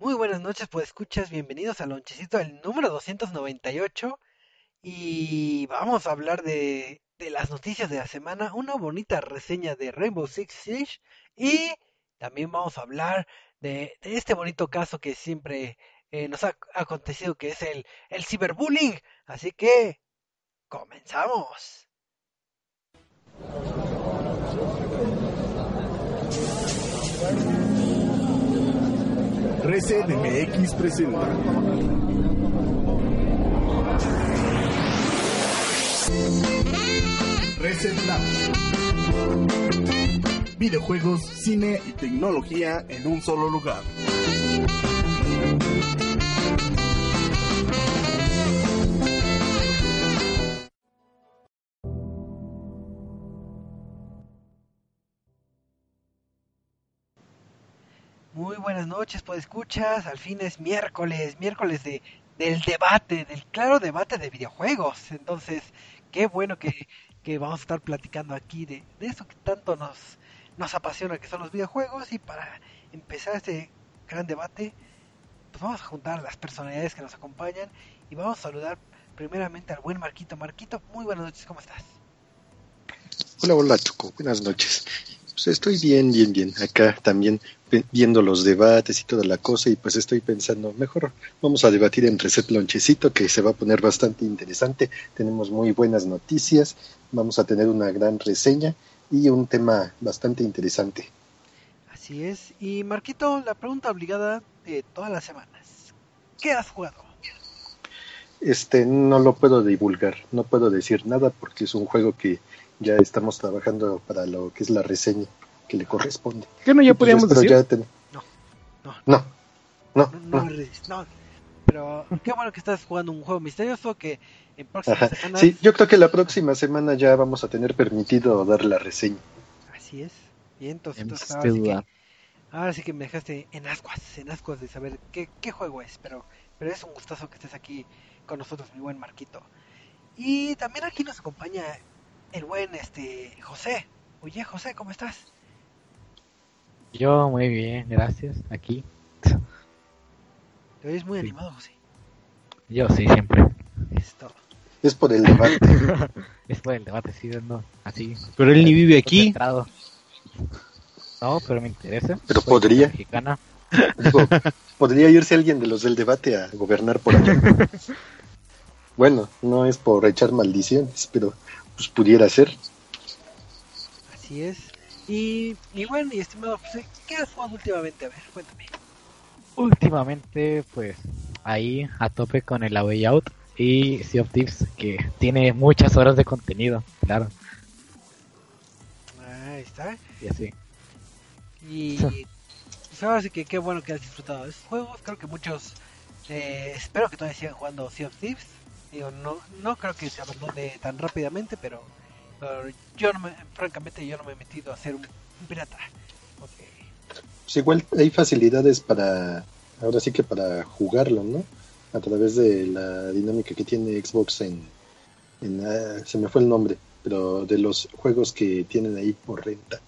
Muy buenas noches, pues escuchas, bienvenidos al lonchecito del número 298 y vamos a hablar de, las noticias de la semana, una bonita reseña de Rainbow Six Siege y también vamos a hablar de, de este bonito caso que siempre eh, nos ha acontecido que es el, el ciberbullying. Así que, comenzamos. Reset MX presenta. Reset Lab. Videojuegos, cine y tecnología en un solo lugar. Muy buenas noches, pues escuchas, al fin es miércoles, miércoles de, del debate, del claro debate de videojuegos. Entonces, qué bueno que, que vamos a estar platicando aquí de, de eso que tanto nos, nos apasiona, que son los videojuegos. Y para empezar este gran debate, pues vamos a juntar las personalidades que nos acompañan y vamos a saludar primeramente al buen Marquito. Marquito, muy buenas noches, ¿cómo estás? Hola, hola, Choco, buenas noches. Pues estoy bien, bien, bien. Acá también viendo los debates y toda la cosa y pues estoy pensando, mejor vamos a debatir en Reset Lonchecito que se va a poner bastante interesante. Tenemos muy buenas noticias, vamos a tener una gran reseña y un tema bastante interesante. Así es. Y Marquito, la pregunta obligada de todas las semanas. ¿Qué has jugado? Este, no lo puedo divulgar, no puedo decir nada porque es un juego que ya estamos trabajando para lo que es la reseña que le corresponde. ¿Qué no ya pues, podríamos espero decir? ya ten- No, no, No, no, no, no, no. Pero qué bueno que estás jugando un juego misterioso que en próximas Ajá. semanas... Sí, yo creo que la próxima semana ya vamos a tener permitido dar la reseña. Así es. Y entonces, En entonces, ahora, sí que, ahora sí que me dejaste en ascuas, en ascuas de saber qué, qué juego es. Pero, pero es un gustazo que estés aquí con nosotros, mi buen Marquito. Y también aquí nos acompaña el buen este José. Oye, José, ¿cómo estás? Yo muy bien, gracias. Aquí. Te oyes muy Sí. animado, José. Yo sí, siempre. Es todo. Es por el debate. Es por el debate, sí, no, así. Pero él ni vive aquí. No, pero me interesa. Pero Soy podría. Mexicana. Digo, podría irse alguien de los del debate a gobernar por allá. Bueno, no es por echar maldiciones, pero pues pudiera ser. Así es. Y, y bueno, y estimado José, ¿qué has jugado últimamente? A ver, cuéntame. Últimamente, pues, ahí a tope con el A Way Out y Sea of Thieves, que tiene muchas horas de contenido, claro. Ahí está. Y así. Y pues ahora sí que qué bueno que has disfrutado de esos juegos. Creo que muchos, eh, espero que todavía sigan jugando Sea of Thieves. Digo, no, no creo que se abandone tan rápidamente, pero, pero yo no me, francamente yo no me he metido a ser un, un pirata. Pues igual hay facilidades para, ahora sí que para jugarlo, ¿no? A través de la dinámica que tiene Xbox en, en ah, se me fue el nombre, pero de los juegos que tienen ahí por renta.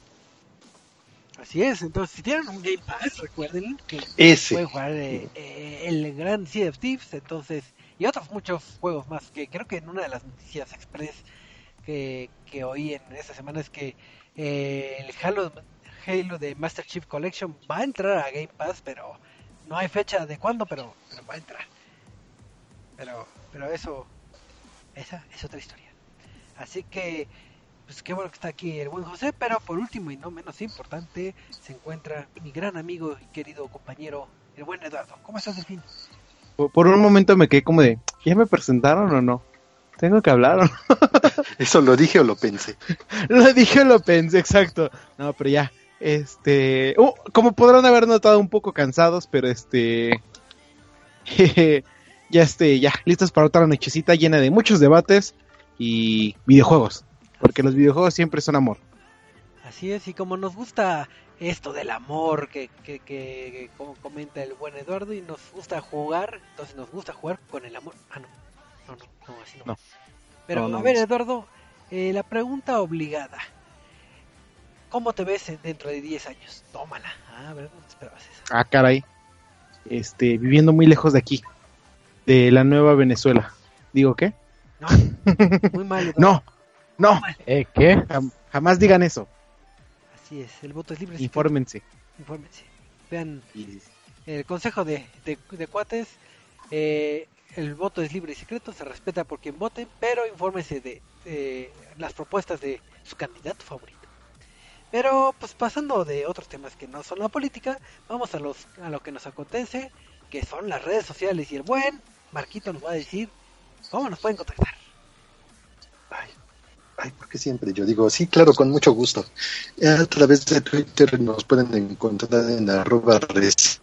así es, entonces si tienen un Game Pass, recuerden que Ese. pueden jugar eh, eh, el gran Sea of Thieves, entonces, y otros muchos juegos más, que creo que en una de las noticias express que, que oí en esta semana es que eh, el Halo, Halo de Master Chief Collection va a entrar a Game Pass, pero no hay fecha de cuándo, pero, pero va a entrar. Pero, pero eso, esa es otra historia. Así que, pues qué bueno que está aquí el buen José, pero por último y no menos importante, se encuentra mi gran amigo y querido compañero, el buen Eduardo. ¿Cómo estás, Delfín? Por, por un momento me quedé como de, ¿ya me presentaron o no? ¿Tengo que hablar o no? ¿Eso lo dije o lo pensé? Lo dije o lo pensé, exacto. No, pero ya, este... uh, como podrán haber notado, un poco cansados, pero este... ya este, ya, listos para otra nochecita llena de muchos debates y videojuegos. Porque los videojuegos siempre son amor. Así es, y como nos gusta esto del amor que, que, que, que como comenta el buen Eduardo, y nos gusta jugar, entonces nos gusta jugar con el amor. Ah, no, no, no, no así no. No. Pero No, no, a ver. Eduardo, eh, la pregunta obligada. ¿Cómo te ves en- dentro de 10 años? Tómala. Ah, a ver, no te esperabas eso. Ah, caray. este, viviendo muy lejos de aquí, de la nueva Venezuela. ¿Digo qué? No, muy mal. Eduardo. No, no, ¿Eh, ¿Qué? jam- jamás digan eso. Así es, el voto es libre. Infórmense. Infórmense. Vean el consejo de, de, de cuates. eh, el voto es libre y secreto, se respeta por quien vote, pero infórmese de las propuestas de su candidato favorito. Pero, pues pasando de otros temas que no son la política, vamos a, los, a lo que nos acontece, que son las redes sociales. Y el buen Marquito nos va a decir cómo nos pueden contactar. Ay, ay, porque siempre yo digo, sí, claro, con mucho gusto. A través de Twitter nos pueden encontrar en arroba res,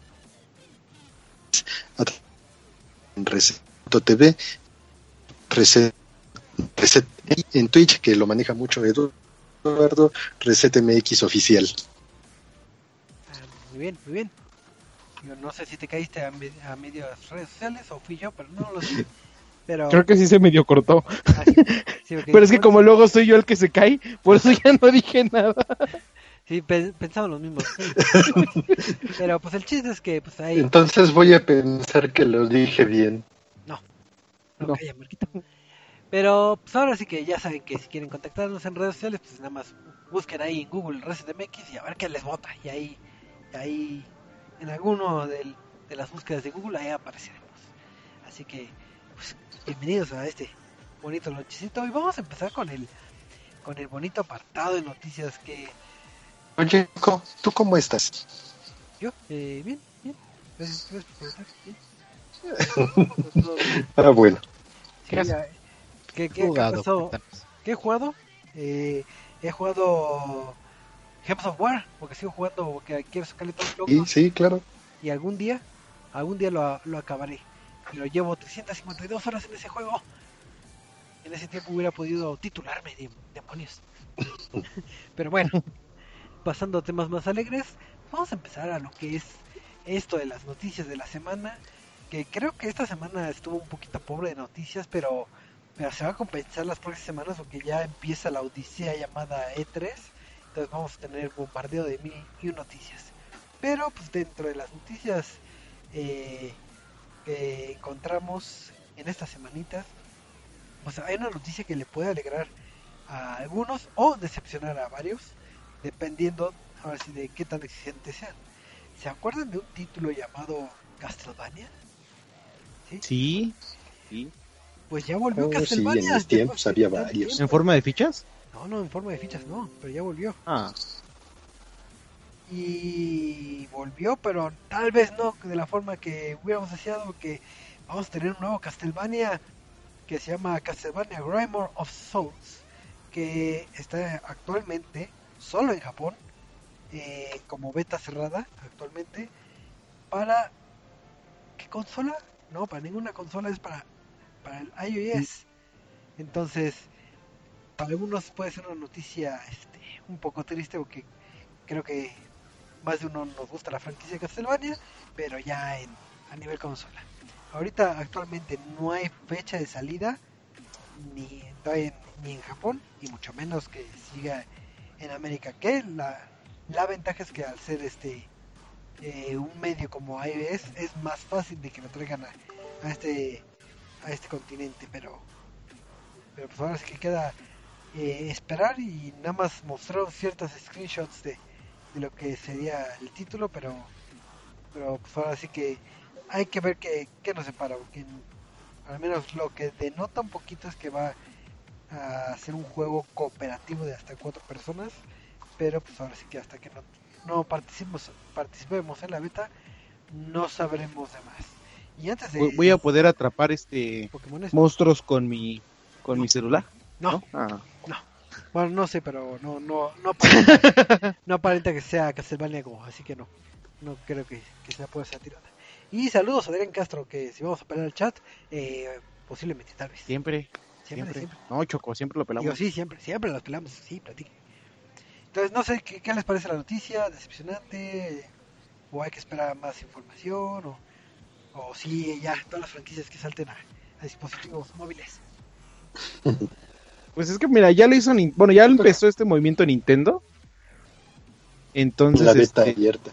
res.tv, reset, reset, en Twitch, que lo maneja mucho Eduardo, ResetMX oficial. Ah, muy bien, muy bien. Yo no sé si te caíste a, me- a medias redes sociales o fui yo, pero no lo sé. Pero, Creo que sí se medio cortó. Ah, sí, sí, porque- Pero es que como luego soy yo el que se cae, por eso ya no dije nada. Sí, pe- pensamos los mismos. Pero pues el chiste es que pues ahí... Entonces voy a pensar que lo dije bien. No, No. calla, Marquito. Pero pues ahora sí que ya saben que si quieren contactarnos en redes sociales, pues nada más busquen ahí en Google ResetMX y a ver qué les vota. Y ahí, ahí en alguno del- de las búsquedas de Google, ahí apareceremos. Así que, pues bienvenidos a este bonito lonchecito. Y vamos a empezar con el, con el bonito apartado de noticias que Oye, ¿tú cómo estás? yo, eh, bien, bien. Gracias, gracias por preguntar. Bien. Ah, bueno. Sí, ¿Qué ¿Qué, Jugado. ¿Qué he jugado? Eh, he jugado Gems of War, porque sigo jugando, porque quiero sacarle todo el Sí, logro, sí, claro. y algún día, algún día lo, lo acabaré. Pero llevo 352 horas en ese juego. En ese tiempo hubiera podido titularme de demonios. Pero bueno, pasando a temas más alegres, vamos a empezar a lo que es esto de las noticias de la semana. Que creo que esta semana estuvo un poquito pobre de noticias, pero, pero se va a compensar las próximas semanas porque ya empieza la odisea llamada E3. Entonces vamos a tener bombardeo de mil y noticias. Pero pues dentro de las noticias eh, que encontramos en estas semanitas, pues hay una noticia que le puede alegrar a algunos o decepcionar a varios, dependiendo ahora sí de qué tan exigentes sean. ¿Se acuerdan de un título llamado Castlevania? ¿Sí? Sí. sí. Pues ya volvió Oh, sí, Castlevania. en tiempos había varios. ¿En forma de fichas? No, no, en forma de fichas no, pero ya volvió. Ah. Y volvió, pero tal vez no de la forma que hubiéramos deseado que vamos a tener un nuevo Castlevania que se llama Castlevania Grimoire of Souls, que está actualmente solo en Japón, eh, como beta cerrada actualmente, para ¿qué consola? No, para ninguna consola es para, para el iOS. Entonces, para algunos puede ser una noticia este, un poco triste porque creo que más de uno nos gusta la franquicia de Castlevania, pero ya en, a nivel consola. Ahorita actualmente no hay fecha de salida ni, en- ni en Japón y mucho menos que siga en América. Que la, la ventaja es que al ser este eh, un medio como iOS es más fácil de que lo traigan a, este a este continente, pero pero pues ahora sí que queda eh, esperar y nada más mostraron ciertos screenshots de, de lo que sería el título, pero pero pues ahora sí que hay que ver qué, qué nos separa, porque al menos lo que denota un poquito es que va a ser un juego cooperativo de hasta cuatro personas, pero pues ahora sí que hasta que no, no participemos, participemos en la beta, no sabremos de más. Y antes de Voy- a poder atrapar este monstruos con mi con mi celular. no, Ah. Bueno, no sé, pero no no no aparenta, no aparenta que sea Castlevania Go, así que no. No creo que, que sea pueda ser tirada. Y saludos a Adrián Castro, que si vamos a pelear el chat, eh, posiblemente, tal vez. Siempre, siempre, siempre. siempre. No, Choco, siempre lo pelamos. Digo, sí, siempre, siempre las pelamos, sí, platiquen. Entonces, no sé ¿qué, qué les parece la noticia, decepcionante, o hay que esperar más información, o, o sí, ya, todas las franquicias que salten a, a dispositivos móviles. Pues es que mira, ya lo hizo, bueno, ya empezó este movimiento Nintendo. Entonces, la beta este, abierta.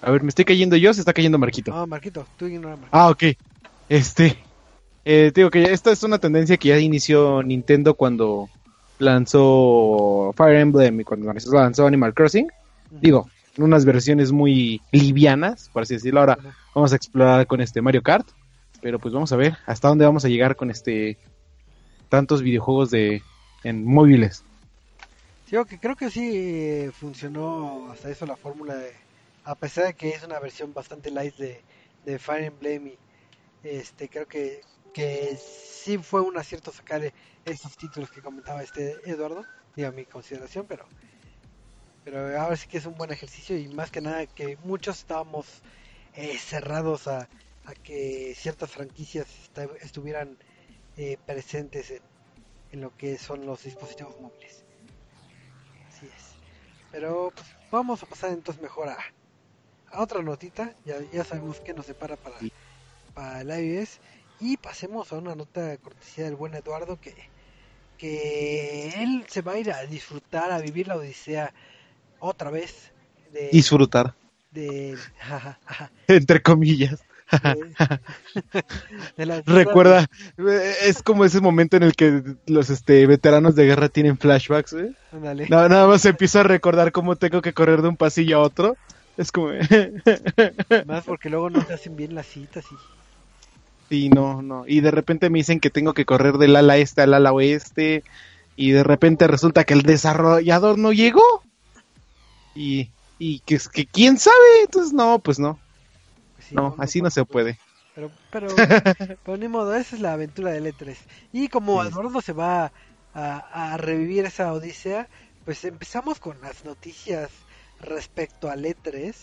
A ver, ¿me estoy cayendo yo o se está cayendo Marquito? No, Marquito, tú ignora a Marquito. Ah, ok. Este. Eh, te digo que esta es una tendencia que ya inició Nintendo cuando lanzó Fire Emblem y cuando lanzó Animal Crossing. Digo, unas versiones muy livianas, por así decirlo. Ahora vamos a explorar con este Mario Kart. Pero pues vamos a ver hasta dónde vamos a llegar con este tantos videojuegos de en móviles. Sí, que creo que sí eh, funcionó hasta eso la fórmula a pesar de que es una versión bastante light de, de Fire Emblem y este creo que, que sí fue un acierto sacar esos títulos que comentaba este Eduardo, digo mi consideración, pero pero ahora sí que es un buen ejercicio y más que nada que muchos estábamos eh, cerrados a, a, que ciertas franquicias estuvieran eh, presentes en, en lo que son los dispositivos móviles. Así es. Pero pues, vamos a pasar entonces mejor a, a otra notita. Ya, ya sabemos qué nos separa para, para el iOS. Y pasemos a una nota de cortesía del buen Eduardo que, que él se va a ir a disfrutar, a vivir la odisea otra vez. De, disfrutar. De, Entre comillas. De, Recuerda, es como ese momento en el que los este, veteranos de guerra tienen flashbacks. ¿eh? Nada, nada más empiezo a recordar cómo tengo que correr de un pasillo a otro. Es como. Más porque luego no te hacen bien las citas y. Sí, no, no. Y de repente me dicen que tengo que correr del ala este al ala oeste. Y de repente resulta que el desarrollador no llegó. Y, y que, que quién sabe. Entonces, no, pues no. No, no, así no, no se puede. Pero, pero, pero ni modo, esa es la aventura del E3. Y como sí. Eduardo se va a, a revivir esa odisea, pues empezamos con las noticias respecto al E3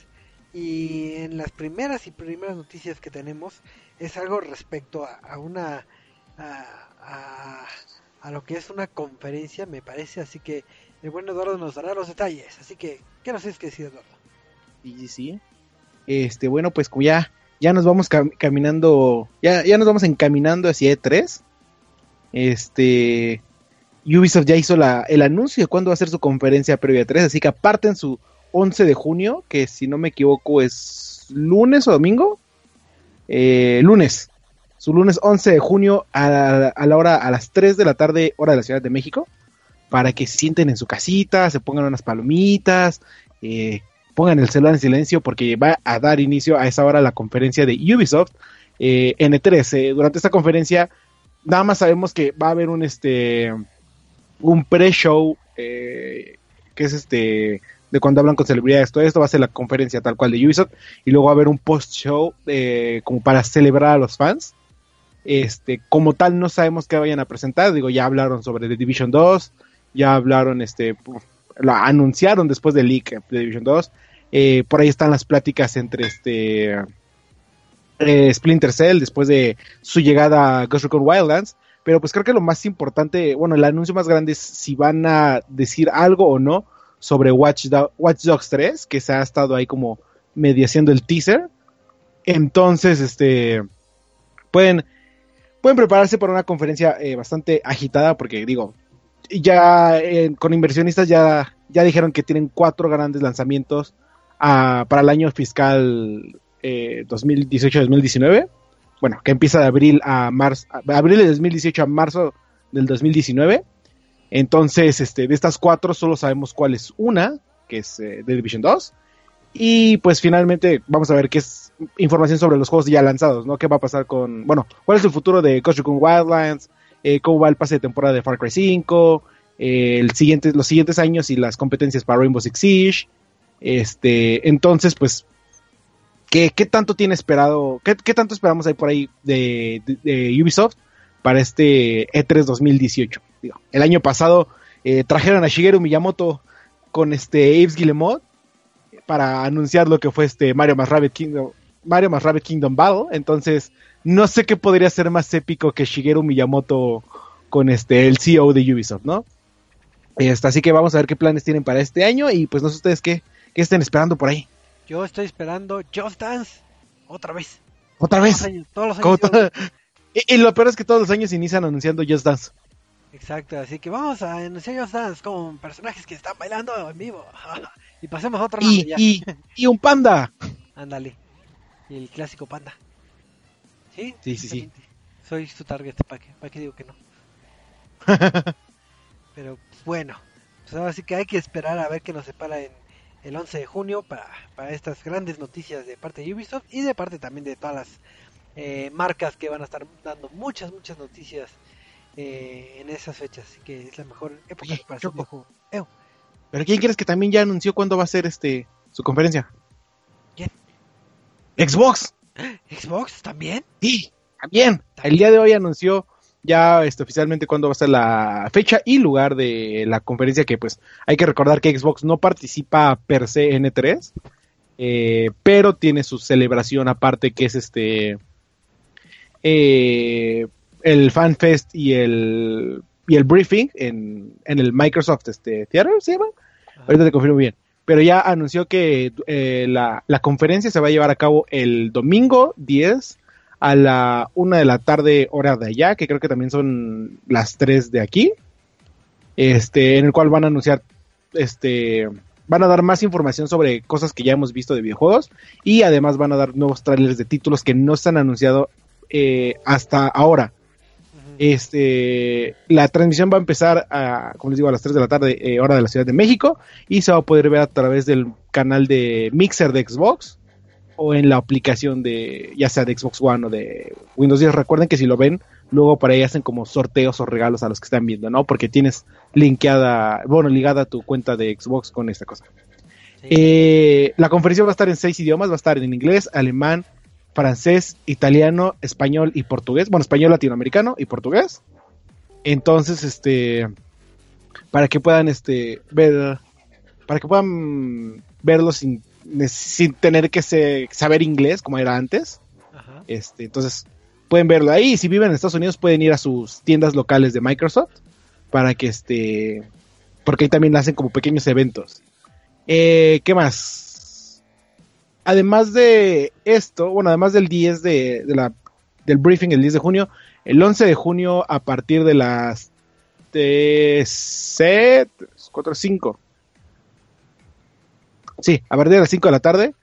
y en las primeras y primeras noticias que tenemos es algo respecto a, a una a, a, a, lo que es una conferencia me parece así que el buen Eduardo nos dará los detalles así que qué nos tienes que decir Eduardo y sí este bueno pues ya ya nos vamos cam caminando ya ya nos vamos encaminando hacia E3 este Ubisoft ya hizo la, el anuncio de cuándo va a ser su conferencia previa 3, así que aparten su 11 de junio, que si no me equivoco es lunes o domingo. Eh, lunes. Su lunes 11 de junio a, a, la hora, a las 3 de la tarde, hora de la Ciudad de México. Para que se sienten en su casita, se pongan unas palomitas, eh, pongan el celular en silencio, porque va a dar inicio a esa hora la conferencia de Ubisoft eh, N3. durante esta conferencia, nada más sabemos que va a haber un este un pre-show eh, que es este de cuando hablan con celebridades, todo esto va a ser la conferencia tal cual de Ubisoft y luego va a haber un post-show eh, como para celebrar a los fans. Este, como tal no sabemos qué vayan a presentar, digo, ya hablaron sobre The Division 2, ya hablaron, este, lo anunciaron después del leak de Division 2, eh, por ahí están las pláticas entre este eh, Splinter Cell después de su llegada a Ghost Recon Wildlands, pero pues creo que lo más importante, bueno, el anuncio más grande es si van a decir algo o no sobre Watch, Do Watch Dogs 3, que se ha estado ahí como medio haciendo el teaser. Entonces, este, pueden, pueden prepararse para una conferencia eh, bastante agitada, porque digo, ya con inversionistas ya, ya dijeron que tienen cuatro grandes lanzamientos para el año fiscal eh, 2018-2019. Bueno, que empieza de abril a marzo, abril de 2018 a marzo del 2019. Entonces, este, de estas cuatro solo sabemos cuál es una, que es eh, The Division 2. Y pues finalmente vamos a ver qué es información sobre los juegos ya lanzados, ¿no? ¿Qué va a pasar con, bueno, cuál es el futuro de Ghost Recon Wildlands? Eh, ¿Cómo va el pase de temporada de Far Cry 5? Eh, los siguientes años y las competencias para Rainbow Six Siege. Este, entonces, pues, ¿qué, qué tanto tiene esperado, qué, qué, tanto esperamos ahí por ahí de, de, Ubisoft para este E3 2018? Digo, el año pasado eh, trajeron a Shigeru Miyamoto con este Aves Guillemot para anunciar lo que fue este Mario más Rabbit Kingdom Mario más Rabbit Kingdom Battle, entonces no sé qué podría ser más épico que Shigeru Miyamoto con este el CEO de Ubisoft, ¿no? Este, así que vamos a ver qué planes tienen para este año y pues no sé ustedes qué, qué estén esperando por ahí. Yo estoy esperando Just Dance otra vez. ¿Otra vez? Todos los años, todos los años y, y, lo peor es que todos los años inician anunciando Just Dance. Exacto, así que vamos a anunciar Just Dance con personajes que están bailando en vivo. y pasemos a otro y, y, y, un panda. Ándale. Y el clásico panda. ¿Sí? Sí, sí, sí. Soy su target, ¿para qué, ¿para qué digo que no? Pero bueno, pues ahora sí que hay que esperar a ver qué nos separa en el 11 de junio para, para estas grandes noticias de parte de Ubisoft y de parte también de todas las eh, marcas que van a estar dando muchas, muchas noticias eh, en esas fechas. Así que es la mejor época Oye, para hacer videojuego. Ew, Pero ¿quién crees que también ya anunció cuándo va a ser este su conferencia? ¿Quién? Xbox. ¿Xbox también? Sí, también. El día de hoy anunció ya este, oficialmente cuándo va a ser la fecha y lugar de la conferencia que pues hay que recordar que Xbox no participa per se en E3, eh, pero tiene su celebración aparte que es este eh, el FanFest y el y el briefing en, en el Microsoft este, Theater, ¿se llama? Ahorita te confirmo bien. Pero ya anunció que eh, la, la conferencia se va a llevar a cabo el domingo 10 a la una de la tarde hora de allá, que creo que también son las 3 de aquí. Este, en el cual van a anunciar este van a dar más información sobre cosas que ya hemos visto de videojuegos y además van a dar nuevos trailers de títulos que no se han anunciado eh, hasta ahora. Este, la transmisión va a empezar a, como les digo, a las 3 de la tarde, eh, hora de la Ciudad de México, y se va a poder ver a través del canal de Mixer de Xbox o en la aplicación de, ya sea de Xbox One o de Windows 10. Recuerden que si lo ven, luego por ahí hacen como sorteos o regalos a los que están viendo, ¿no? Porque tienes linkeada, bueno, ligada tu cuenta de Xbox con esta cosa. Sí. Eh, la conferencia va a estar en seis idiomas, va a estar en inglés, alemán, francés, italiano, español y portugués. Bueno, español latinoamericano y portugués. Entonces, este, para que puedan, este, ver, para que puedan verlo sin, sin tener que se- saber inglés como era antes. Ajá. Este, entonces, pueden verlo ahí. Si viven en Estados Unidos, pueden ir a sus tiendas locales de Microsoft para que este, porque ahí también hacen como pequeños eventos. Eh, ¿Qué más? Además de esto, bueno, además del 10 de, de la, del briefing el 10 de junio, el 11 de junio a partir de las de 4, 5. Sí, a partir de las 5 de la tarde,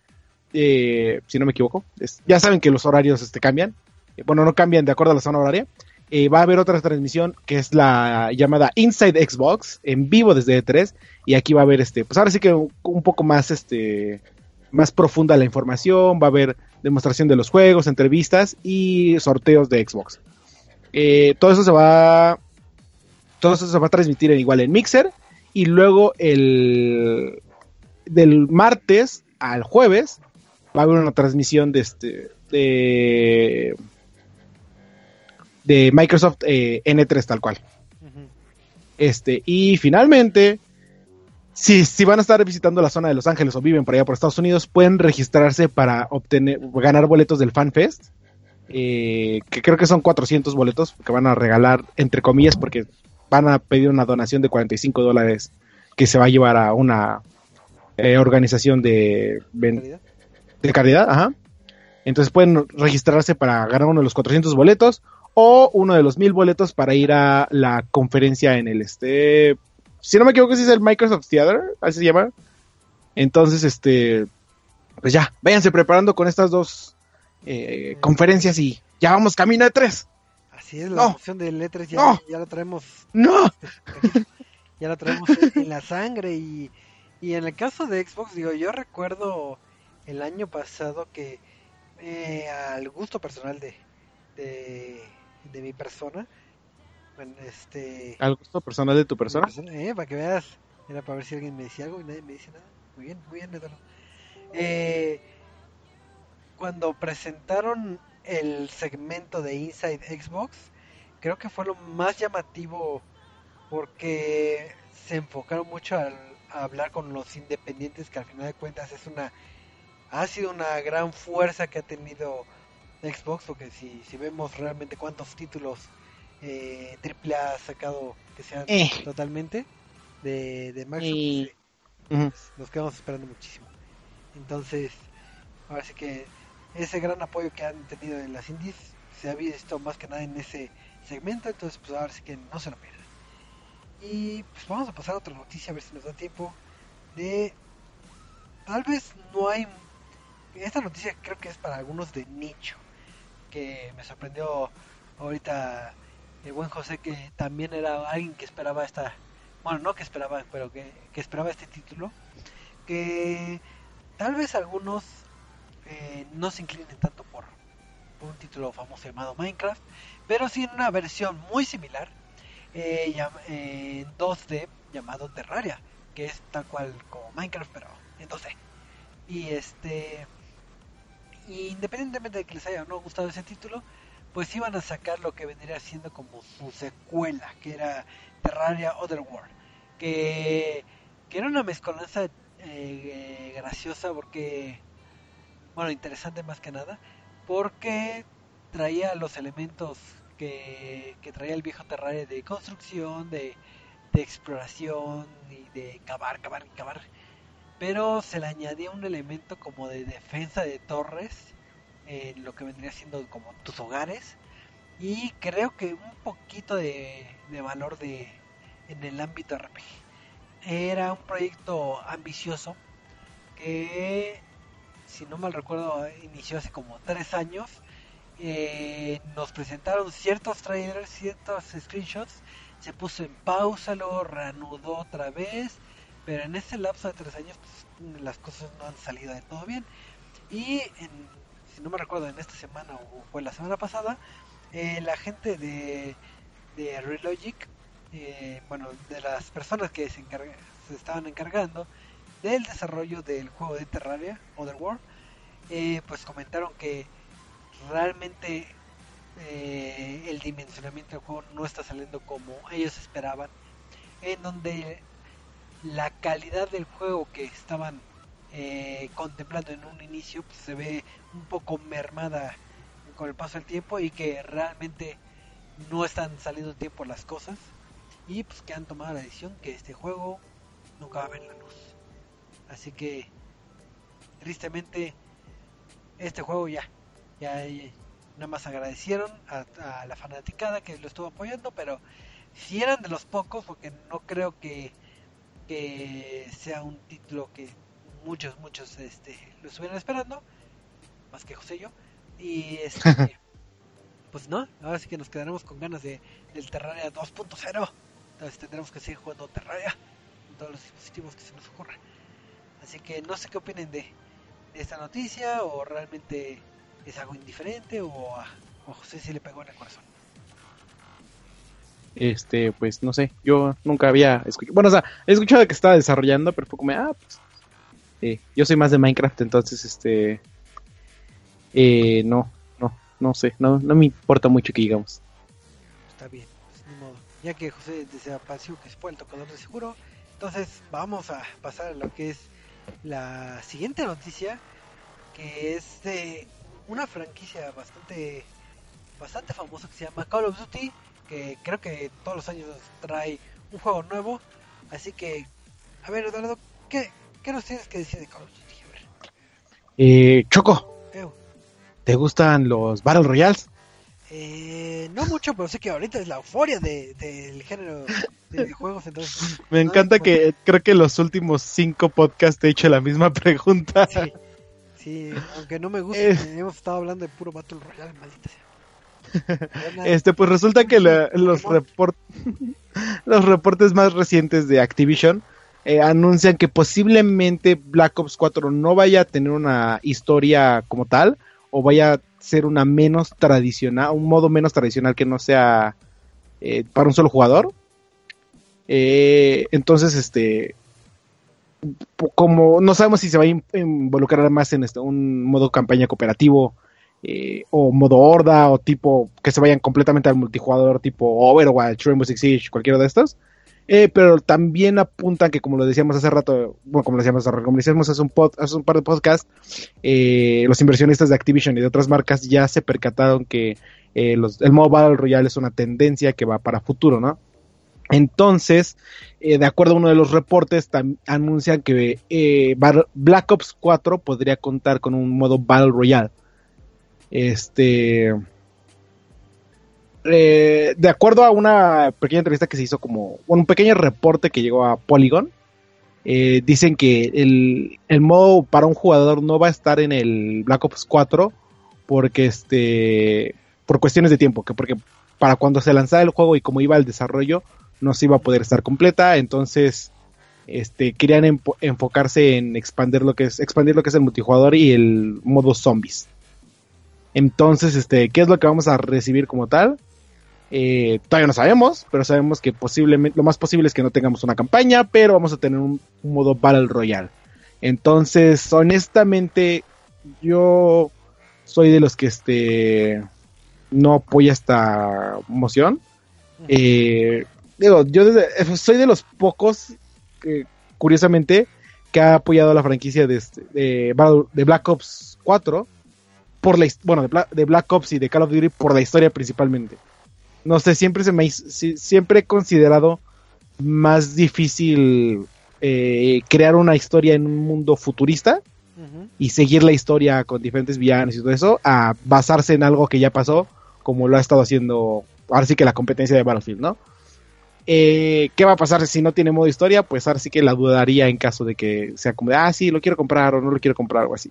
eh, si no me equivoco. Ya saben que los horarios este, cambian. Eh, bueno, no cambian de acuerdo a la zona horaria. Eh, va a haber otra transmisión que es la llamada Inside Xbox en vivo desde E3 y aquí va a haber este pues ahora sí que un, poco más este más profunda la información va a haber demostración de los juegos entrevistas y sorteos de Xbox todo eso se va todo eso se va a transmitir en, igual en Mixer y luego el del martes al jueves va a haber una transmisión de este de de Microsoft eh, N3 tal cual. Este, y finalmente, si, si van a estar visitando la zona de Los Ángeles o viven por allá por Estados Unidos, pueden registrarse para obtener, ganar boletos del FanFest. eh, que creo que son 400 boletos que van a regalar, entre comillas, porque van a pedir una donación de 45 dólares que se va a llevar a una eh, organización de, ¿Calidad? de caridad, ajá. Entonces pueden registrarse para ganar uno de los 400 boletos o uno de los 1000 boletos para ir a la conferencia en el este, si no me equivoco, ese es el Microsoft Theater, así se llama. Entonces, este, pues ya, váyanse preparando con estas dos eh, conferencias y ya vamos camino de tres. Así es, la No. emoción del E3 ya, No. ya la traemos No, ya la traemos en la sangre y, y en el caso de Xbox, digo, yo recuerdo el año pasado que eh, al gusto personal de, de, de mi persona, bueno, este... al gusto personal de tu persona. eh, para que veas, era para ver si alguien me decía algo y nadie me dice nada. Muy bien, muy bien, Eduardo. Eh, cuando presentaron el segmento de Inside Xbox, creo que fue lo más llamativo porque se enfocaron mucho al, a hablar con los independientes, que al final de cuentas es una ha sido una gran fuerza que ha tenido Xbox, porque si, si vemos realmente cuántos títulos eh, AAA ha sacado que sean Eh. totalmente de, de Microsoft, Eh. pues, nos quedamos esperando muchísimo. Entonces, ahora sí que ese gran apoyo que han tenido en las indies se ha visto más que nada en ese segmento, entonces pues ahora sí que no se lo pierdan. Y pues vamos a pasar a otra noticia a ver si nos da tiempo de tal vez no hay esta noticia creo que es para algunos de nicho, que me sorprendió ahorita el buen José que también era alguien que esperaba esta, bueno, no que esperaba, pero que, que esperaba este título, que tal vez algunos eh, no se inclinen tanto por, por, un título famoso llamado Minecraft, pero sí en una versión muy similar eh, en 2D llamado Terraria, que es tal cual como Minecraft pero en 2D. Y este independientemente de que les haya no gustado ese título, pues iban a sacar lo que vendría siendo como su secuela, que era Terraria Otherworld, que, que era una mezcolanza eh, graciosa porque, bueno, interesante más que nada, porque traía los elementos que, traía el viejo Terraria de construcción, de, exploración y de cavar, cavar cavar. Pero se le añadía un elemento como de defensa de torres en lo que vendría siendo como tus hogares. Y creo que un poquito de, de valor de en el ámbito RPG era un proyecto ambicioso que si no mal recuerdo inició hace como tres años eh, nos presentaron ciertos trailers ciertos screenshots se puso en pausa luego reanudó otra vez pero en ese lapso de tres años pues, las cosas no han salido de todo bien. Y si no me recuerdo, en esta semana o fue la semana pasada, eh, la gente de, de Relogic, eh, bueno, de las personas que se, se estaban encargando del desarrollo del juego de Terraria, Otherworld, eh, pues comentaron que realmente eh, el dimensionamiento del juego no está saliendo como ellos esperaban, en donde la calidad del juego que estaban eh, contemplando en un inicio pues, se ve un poco mermada con el paso del tiempo y que realmente no están saliendo tiempo las cosas y pues que han tomado la decisión que este juego nunca va a ver la luz. Así que tristemente este juego ya ya, nada más agradecieron a, a la fanaticada que lo estuvo apoyando pero si eran de los pocos porque no creo que que sea un título que muchos, muchos este, lo estuvieran esperando, más que José y yo. Y este, pues no, ahora sí que nos quedaremos con ganas de, del Terraria 2.0. Entonces tendremos que seguir jugando Terraria en todos los dispositivos que se nos ocurran. Así que no sé qué opinen de, de esta noticia, o realmente es algo indiferente, o a, o José si le pegó en el corazón este, pues no sé, yo nunca había escuchado, bueno, o sea, he escuchado que estaba desarrollando, pero fue como, ah, pues, eh, yo soy más de Minecraft, entonces, este, eh, no, no, no sé, no, no me importa mucho que digamos. Está bien, pues, ni modo. Ya que José desapareció, que fue el tocador de seguro, entonces vamos a pasar a lo que es la siguiente noticia, que es de una franquicia bastante, bastante famosa que se llama Call of Duty que creo que todos los años trae un juego nuevo. Así que, a ver, Eduardo, ¿qué, qué nos tienes que decir de Call of Duty? Eh, Choco, ¿te gustan los Battle Royales? Eh, no mucho, pero sé que ahorita es la euforia del de, género de juegos. Entonces, Me encanta que creo que los últimos cinco podcasts te he hecho la misma pregunta. Sí, sí aunque no me guste, hemos estado hablando de puro Battle Royale, maldita sea. este, pues resulta que la, los, report los reportes más recientes de Activision eh, anuncian que posiblemente Black Ops 4 no vaya a tener una historia como tal, o vaya a ser una menos tradicional, un modo menos tradicional que no sea eh, para un solo jugador. Eh, entonces, este, como no sabemos si se va a involucrar más en este, un modo campaña cooperativo eh, o modo horda o tipo que se vayan completamente al multijugador tipo Overwatch, Rainbow Six Siege, cualquiera de estos. Eh, pero también apuntan que, como lo decíamos hace rato, bueno, como lo decíamos, como decíamos hace un, hace un par de podcasts, eh, los inversionistas de Activision y de otras marcas ya se percataron que los, el modo Battle Royale es una tendencia que va para futuro, ¿no? Entonces, de acuerdo a uno de los reportes, anuncian que Black Ops 4 podría contar con un modo Battle Royale. Este. Eh, de acuerdo a una pequeña entrevista que se hizo como. Bueno, un pequeño reporte que llegó a Polygon. eh, dicen que el, el modo para un jugador no va a estar en el Black Ops 4 porque este por cuestiones de tiempo, que porque para cuando se lanzara el juego y como iba el desarrollo no se iba a poder estar completa, entonces este querían enfocarse en expandir lo que es expandir lo que es el multijugador y el modo zombies. Entonces, este, ¿qué es lo que vamos a recibir como tal? Eh, todavía no sabemos, pero sabemos que posiblemente lo más posible es que no tengamos una campaña, pero vamos a tener un, un modo Battle Royale. Entonces, honestamente, yo soy de los que este no apoya esta moción. Eh, digo, yo desde- soy de los pocos que, curiosamente, que ha apoyado la franquicia de, este- de, Black Ops 4 por la bueno de, Bla- de Black Ops y de Call of Duty por la historia principalmente. No sé, siempre se me siempre he considerado más difícil eh, crear una historia en un mundo futurista y seguir la historia con diferentes villanos y todo eso a basarse en algo que ya pasó, como lo ha estado haciendo ahora sí que la competencia de Battlefield, ¿no? Eh, ¿Qué va a pasar si no tiene modo historia? Pues ahora sí que la dudaría en caso de que sea como de, ah, sí, lo quiero comprar o no lo quiero comprar o así.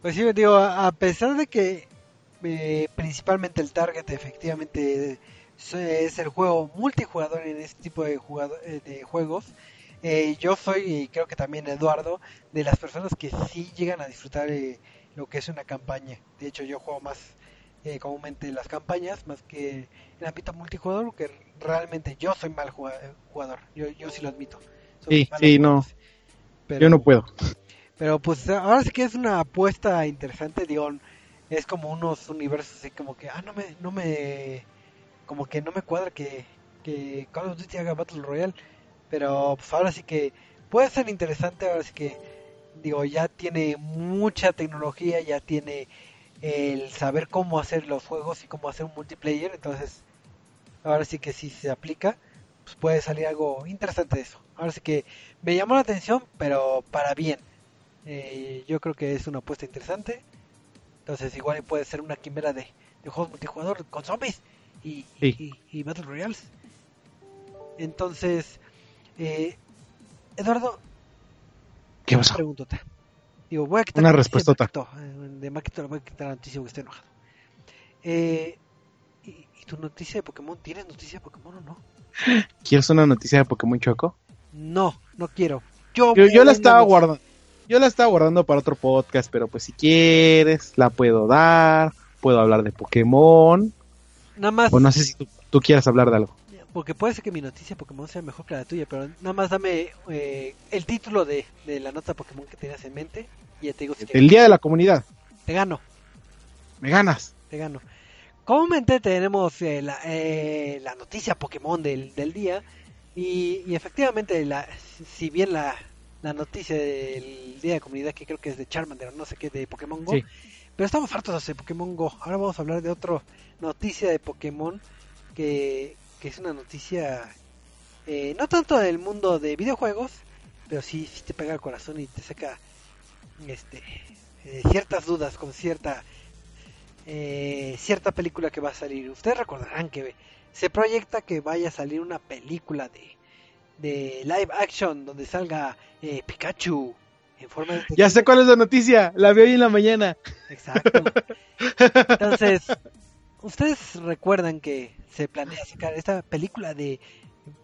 Pues sí, digo, a pesar de que eh, principalmente el target efectivamente es, el juego multijugador en este tipo eh, de juegos, eh, yo soy, y creo que también Eduardo, de las personas que sí llegan a disfrutar eh, lo que es una campaña. De hecho, yo juego más eh, comúnmente las campañas, más que el ámbito multijugador, porque realmente yo soy mal jugador, yo, yo sí lo admito. Soy Sí, sí, no. Pero- Yo no puedo. pero pues ahora sí que es una apuesta interesante, digo, es como unos universos así como que, ah, no me, no me, como que no me cuadra que, que Call of Duty haga Battle Royale, pero pues ahora sí que puede ser interesante, ahora sí que, digo, ya tiene mucha tecnología, ya tiene el saber cómo hacer los juegos y cómo hacer un multiplayer, entonces ahora sí que si se aplica, pues puede salir algo interesante de eso. Ahora sí que me llamó la atención, pero para bien. Eh, yo creo que es una apuesta interesante. Entonces igual puede ser una quimera de, de juegos multijugador con zombies y, Sí. y, y Battle Royales. Entonces, eh, Eduardo, ¿Qué una pasó? Preguntota. Digo, voy a quitar Una. De Maquito, eh, de Maquito le voy a quitar la noticia porque estoy enojado. Eh, ¿y, y tu noticia de Pokémon? ¿Tienes noticia de Pokémon o no? ¿Quieres una noticia de Pokémon Choco? No, no quiero. Yo, Yo, yo la estaba guardando. Yo la estaba guardando para otro podcast, pero pues si quieres, la puedo dar. Puedo hablar de Pokémon. Nada más. O no sé si tú, tú quieras hablar de algo. Porque puede ser que mi noticia Pokémon sea mejor que la tuya, pero nada más dame eh, el título de, de la nota Pokémon que tenías en mente y ya te digo si El Día de la Comunidad. te gano, Me ganas. te gano. Comúnmente tenemos eh, la, eh, la noticia Pokémon del, del día y, y efectivamente, la, si bien la, la noticia del día de comunidad que creo que es de Charmander o no sé qué de Pokémon Go, Sí. pero estamos hartos de Pokémon Go. Ahora vamos a hablar de otra noticia de Pokémon que, que es una noticia eh, no tanto del mundo de videojuegos, pero sí, sí te pega el corazón y te saca este eh, ciertas dudas con cierta eh, cierta película que va a salir. Ustedes recordarán que se proyecta que vaya a salir una película de, de live action donde salga eh, Pikachu en forma de Ya sé cuál es la noticia. La vi hoy en la mañana. Exacto. Entonces, ustedes recuerdan que se planea sacar esta película de,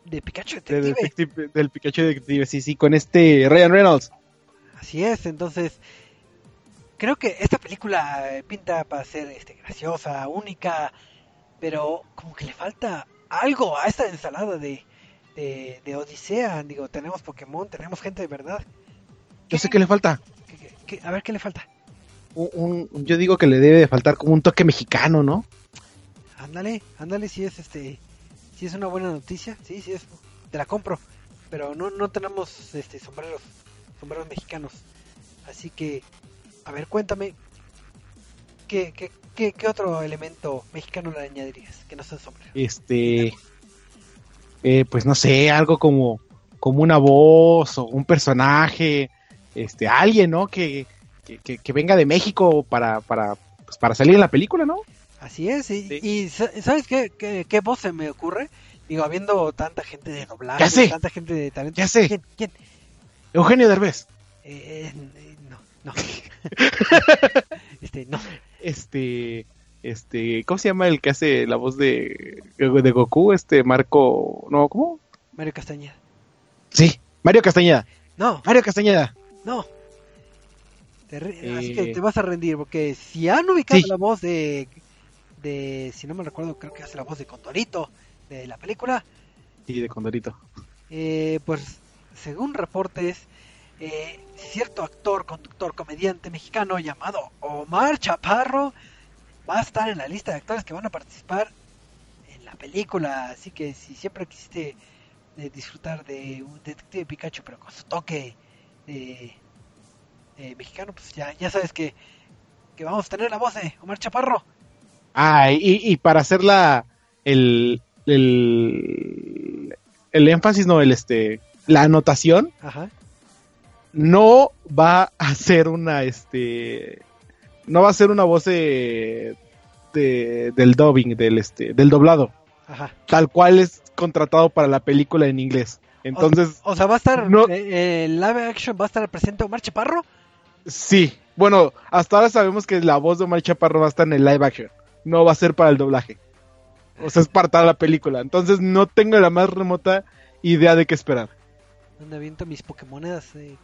de Pikachu De Detective. detective- del Pikachu Detective. Sí, sí, con este Ryan Reynolds. Así es, entonces creo que esta película eh, pinta para ser este, graciosa, única, pero como que le falta algo a esta ensalada de, de, de Odisea. Digo, tenemos Pokémon, tenemos gente de verdad. Yo sé que le falta. ¿Qué- qué- qué- a ver qué le falta. Un, un- yo digo que le debe de faltar como un toque mexicano, ¿no? Ándale, ándale, si es este, si es una buena noticia, sí, sí es, te la compro, pero no, no tenemos este sombreros, sombreros mexicanos, así que, a ver, cuéntame, ¿qué, qué, qué, otro elemento mexicano le añadirías que no sea sombrero? Este. eh, pues no sé, algo como, como una voz o un personaje. Este, alguien, ¿no? Que, que- que venga de México para, para, pues, para salir en la película, ¿no? Así es, y, Sí. y sa- ¿sabes qué, qué, qué voz se me ocurre? Digo, habiendo tanta gente de doblaje, Ya sé. tanta gente de talento. Ya sé. ¿Quién? ¿Quién? Eugenio Derbez. Eh, eh, no, no. este, no. Este, este, ¿cómo se llama el que hace la voz de, de Goku? Este, Marco, no, ¿cómo? Mario Castañeda. Sí, Mario Castañeda. No, Mario Castañeda. no. Te re- Eh, Así que te vas a rendir, porque si han ubicado Sí. la voz de, de, si no me recuerdo, creo que hace la voz de Condorito de la película, Sí, de Condorito. eh, pues según reportes, eh, cierto actor, conductor, comediante mexicano llamado Omar Chaparro va a estar en la lista de actores que van a participar en la película. Así que si siempre quisiste eh, disfrutar de un detective Pikachu, pero con su toque mexicano, pues ya, ya sabes que, que vamos a tener la voz de Omar Chaparro. Ah, y, y para hacer la, el, el, el énfasis, no, el este, la anotación, Ajá. no va a ser una, este, no va a ser una voz de, de- del dubbing, del este, del doblado, Ajá. tal cual es contratado para la película en inglés. Entonces, O sea, va a estar, no- eh, el live action va a estar presente Omar Chaparro. sí, bueno, hasta ahora sabemos que la voz de Omar Chaparro va a estar en el live action, no va a ser para el doblaje. O sea, es para toda la película. Entonces no tengo la más remota idea de qué esperar. ¿Dónde aviento mis Pokémonedas? Eh,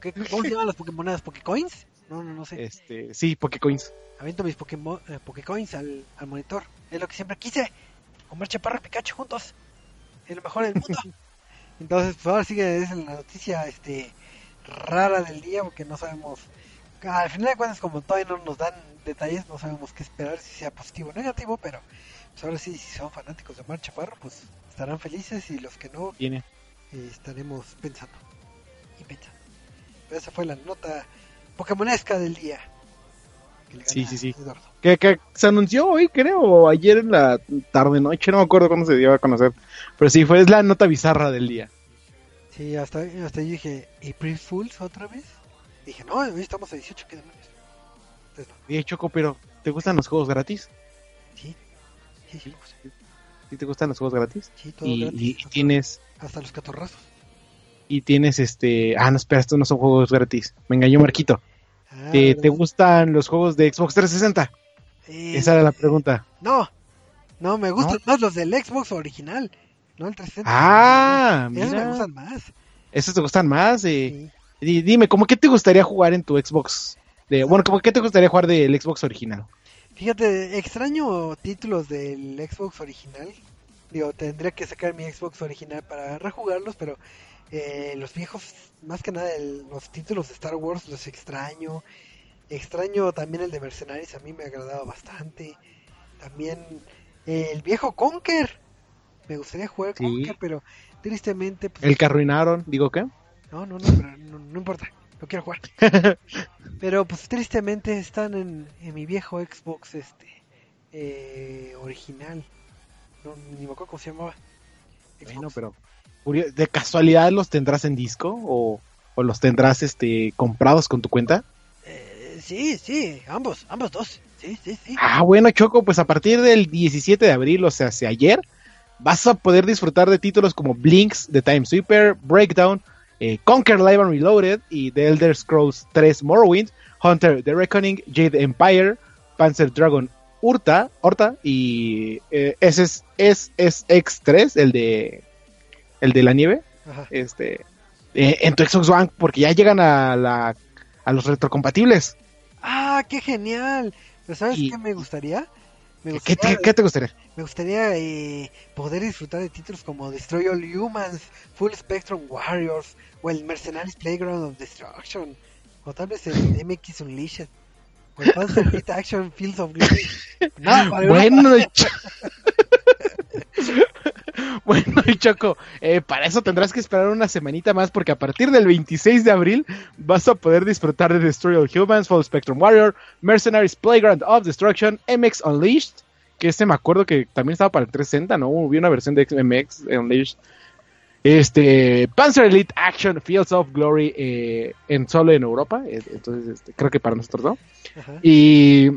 ¿qué- ¿Cómo se llaman las Pokémonedas? ¿Pokécoins? No, no, no sé. Este, sí, Pokécoins. Aviento mis Pokémon, eh, Pokécoins al, al monitor. Es lo que siempre quise. Omar Chaparro y Pikachu juntos. Es lo mejor del mundo. Entonces, pues ahora sí que es la noticia este rara del día porque no sabemos. Al final de cuentas, como todavía no nos dan detalles, no sabemos qué esperar, si sea positivo o negativo, pero pues ahora sí, si son fanáticos de Omar Chaparro, pues estarán felices y los que no, Viene. eh, estaremos pensando y pensando. Pero esa fue la nota Pokémonesca del día. que le Sí, sí, sí. Eduardo. Que, que se anunció hoy, creo, o ayer en la tarde noche, no me acuerdo cuándo se dio a conocer. Pero sí, fue es la nota bizarra del día. Sí, hasta, hasta yo dije, ¿April Fools otra vez? Dije, no, hoy estamos a 18, ¿qué demonios? Entonces, no, Oye, Choco, pero ¿te gustan los juegos gratis? sí, sí, sí, ¿Sí te gustan los juegos gratis? sí, todo Y, gratis, y- hasta, tienes, hasta los catorrazos. y tienes este... Ah, no, espera, estos no son juegos gratis. Me engañó Marquito. Ah, ¿Te, gustan los juegos de Xbox 360? Eh, Esa era la pregunta. No, no, me gustan más los del Xbox original, no el 360. Ah, Esos me mira. gustan más. ¿Esos te gustan más? Eh, sí. dime, ¿cómo qué te gustaría jugar en tu Xbox? De, bueno, ¿cómo qué te gustaría jugar del Xbox original? Fíjate, extraño títulos del Xbox original. Digo, tendría que sacar mi Xbox original para rejugarlos, pero eh, los viejos, más que nada el- los títulos de Star Wars los extraño. Extraño también el de Mercenaries, a mí me agradaba bastante. También eh, el viejo Conker. Me gustaría jugar Sí. Conker, pero tristemente... Pues, El que arruinaron, digo qué. no, no, no, pero no, no importa, no quiero jugar. pero pues tristemente están en, en mi viejo Xbox este eh, original. No, ni me acuerdo cómo se llamaba. Xbox. Bueno, pero de casualidad los tendrás en disco o, o los tendrás este comprados con tu cuenta. Eh, sí, sí, ambos, ambos dos. Sí, sí, sí. Ah, bueno, Choco, pues a partir del 17 de abril, o sea, hacia ayer, vas a poder disfrutar de títulos como Blinks, The Time Sweeper, Breakdown, eh, Conquer Live and Reloaded y The Elder Scrolls 3 Morrowind, Hunter The Reckoning, Jade Empire, Panzer Dragon Urta, Horta y eh, SS SSX3, el de el de la nieve, Ajá. este eh, en tu Xbox One porque ya llegan a la a los retrocompatibles. Ah, qué genial. ¿sabes Y- qué me gustaría? Me ¿Qué, gustaría, te- qué te gustaría? me gustaría eh, poder disfrutar de títulos como Destroy All Humans, Full Spectrum Warriors o el Mercenaries Playground of Destruction o tal vez el MX Unleashed o el Panzer Elite Action Fields of Glory. Europa. Bueno, bueno, y Choco, eh, para eso tendrás que esperar una semanita más porque a partir del 26 de abril vas a poder disfrutar de Destroy All Humans, Full Spectrum Warrior, Mercenaries Playground of Destruction, MX Unleashed, que este me acuerdo que también estaba para el 360, ¿no? Hubo una versión de MX Unleashed. Este, Panzer Elite Action Fields of Glory eh, en solo en Europa, eh, entonces este, creo que para nosotros no. Ajá. Y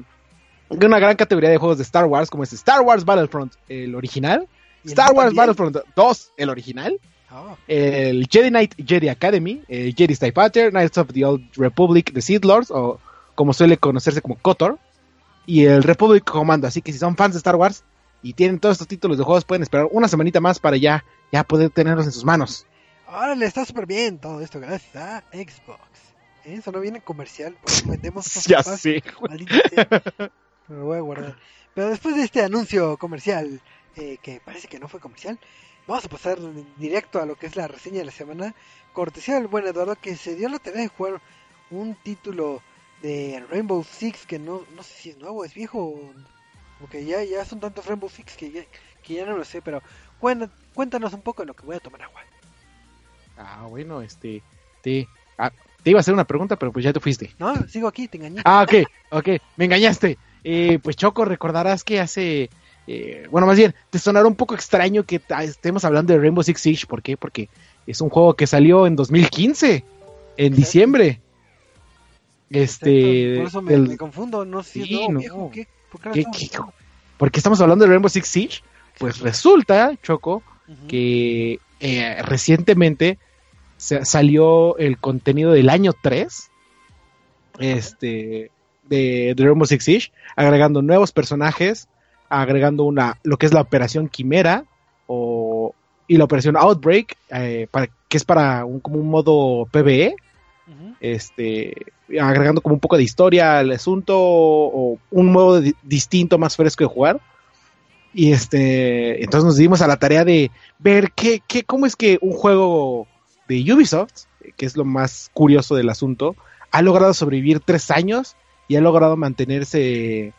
una gran categoría de juegos de Star Wars, como es Star Wars Battlefront, el original. ¿Y el Star Wars? Battlefront 2, el original. Oh, el Jedi Knight Jedi Academy, el Jedi Style Fighter, Knights of the Old Republic, The Seed Lords, o como suele conocerse como KOTOR, y el Republic Commando. Así que si son fans de Star Wars y tienen todos estos títulos de juegos, pueden esperar una semanita más para ya, ya poder tenerlos en sus manos. Órale, está súper bien todo esto, gracias a Xbox. Eso no viene comercial, porque vendemos Ya sé. Me lo voy a guardar. Pero después de este anuncio comercial, eh, que parece que no fue comercial, vamos a pasar directo a lo que es la reseña de la semana. Cortesía del buen Eduardo, que se dio la tarea de jugar un título de Rainbow Six, que no, no sé si es nuevo, es viejo, o- porque ya, ya son tantos Rainbow Six que ya, que ya no lo sé, pero cuént- cuéntanos un poco de lo que voy a tomar agua. Ah, bueno, este, te, ah, te iba a hacer una pregunta, pero pues ya te fuiste. No, sigo aquí, te engañé. Ah, ok, ok, me engañaste. Eh, pues Choco, recordarás que hace, eh, bueno, más bien, te sonará un poco extraño que estemos hablando de Rainbow Six Siege, ¿por qué? Porque es un juego que salió en 2015, en diciembre. Este, Por eso me, confundo, no sé si Sí, no. viejo, ¿qué? ¿Por qué no ¿qué- estamos qué- hablando? ¿Por qué estamos hablando de Rainbow Six Siege? Pues resulta, Choco, que eh, recientemente se- salió el contenido del año 3 este, de, de Rainbow Six Siege, agregando nuevos personajes, agregando una lo que es la operación Quimera o, y la operación Outbreak, eh, para, que es para un, como un modo PvE, este, agregando como un poco de historia al asunto o, o un modo di- distinto, más fresco de jugar. Y este, entonces nos dimos a la tarea de ver qué, qué, cómo es que un juego de Ubisoft, que es lo más curioso del asunto, ha logrado sobrevivir tres años y ha logrado mantenerse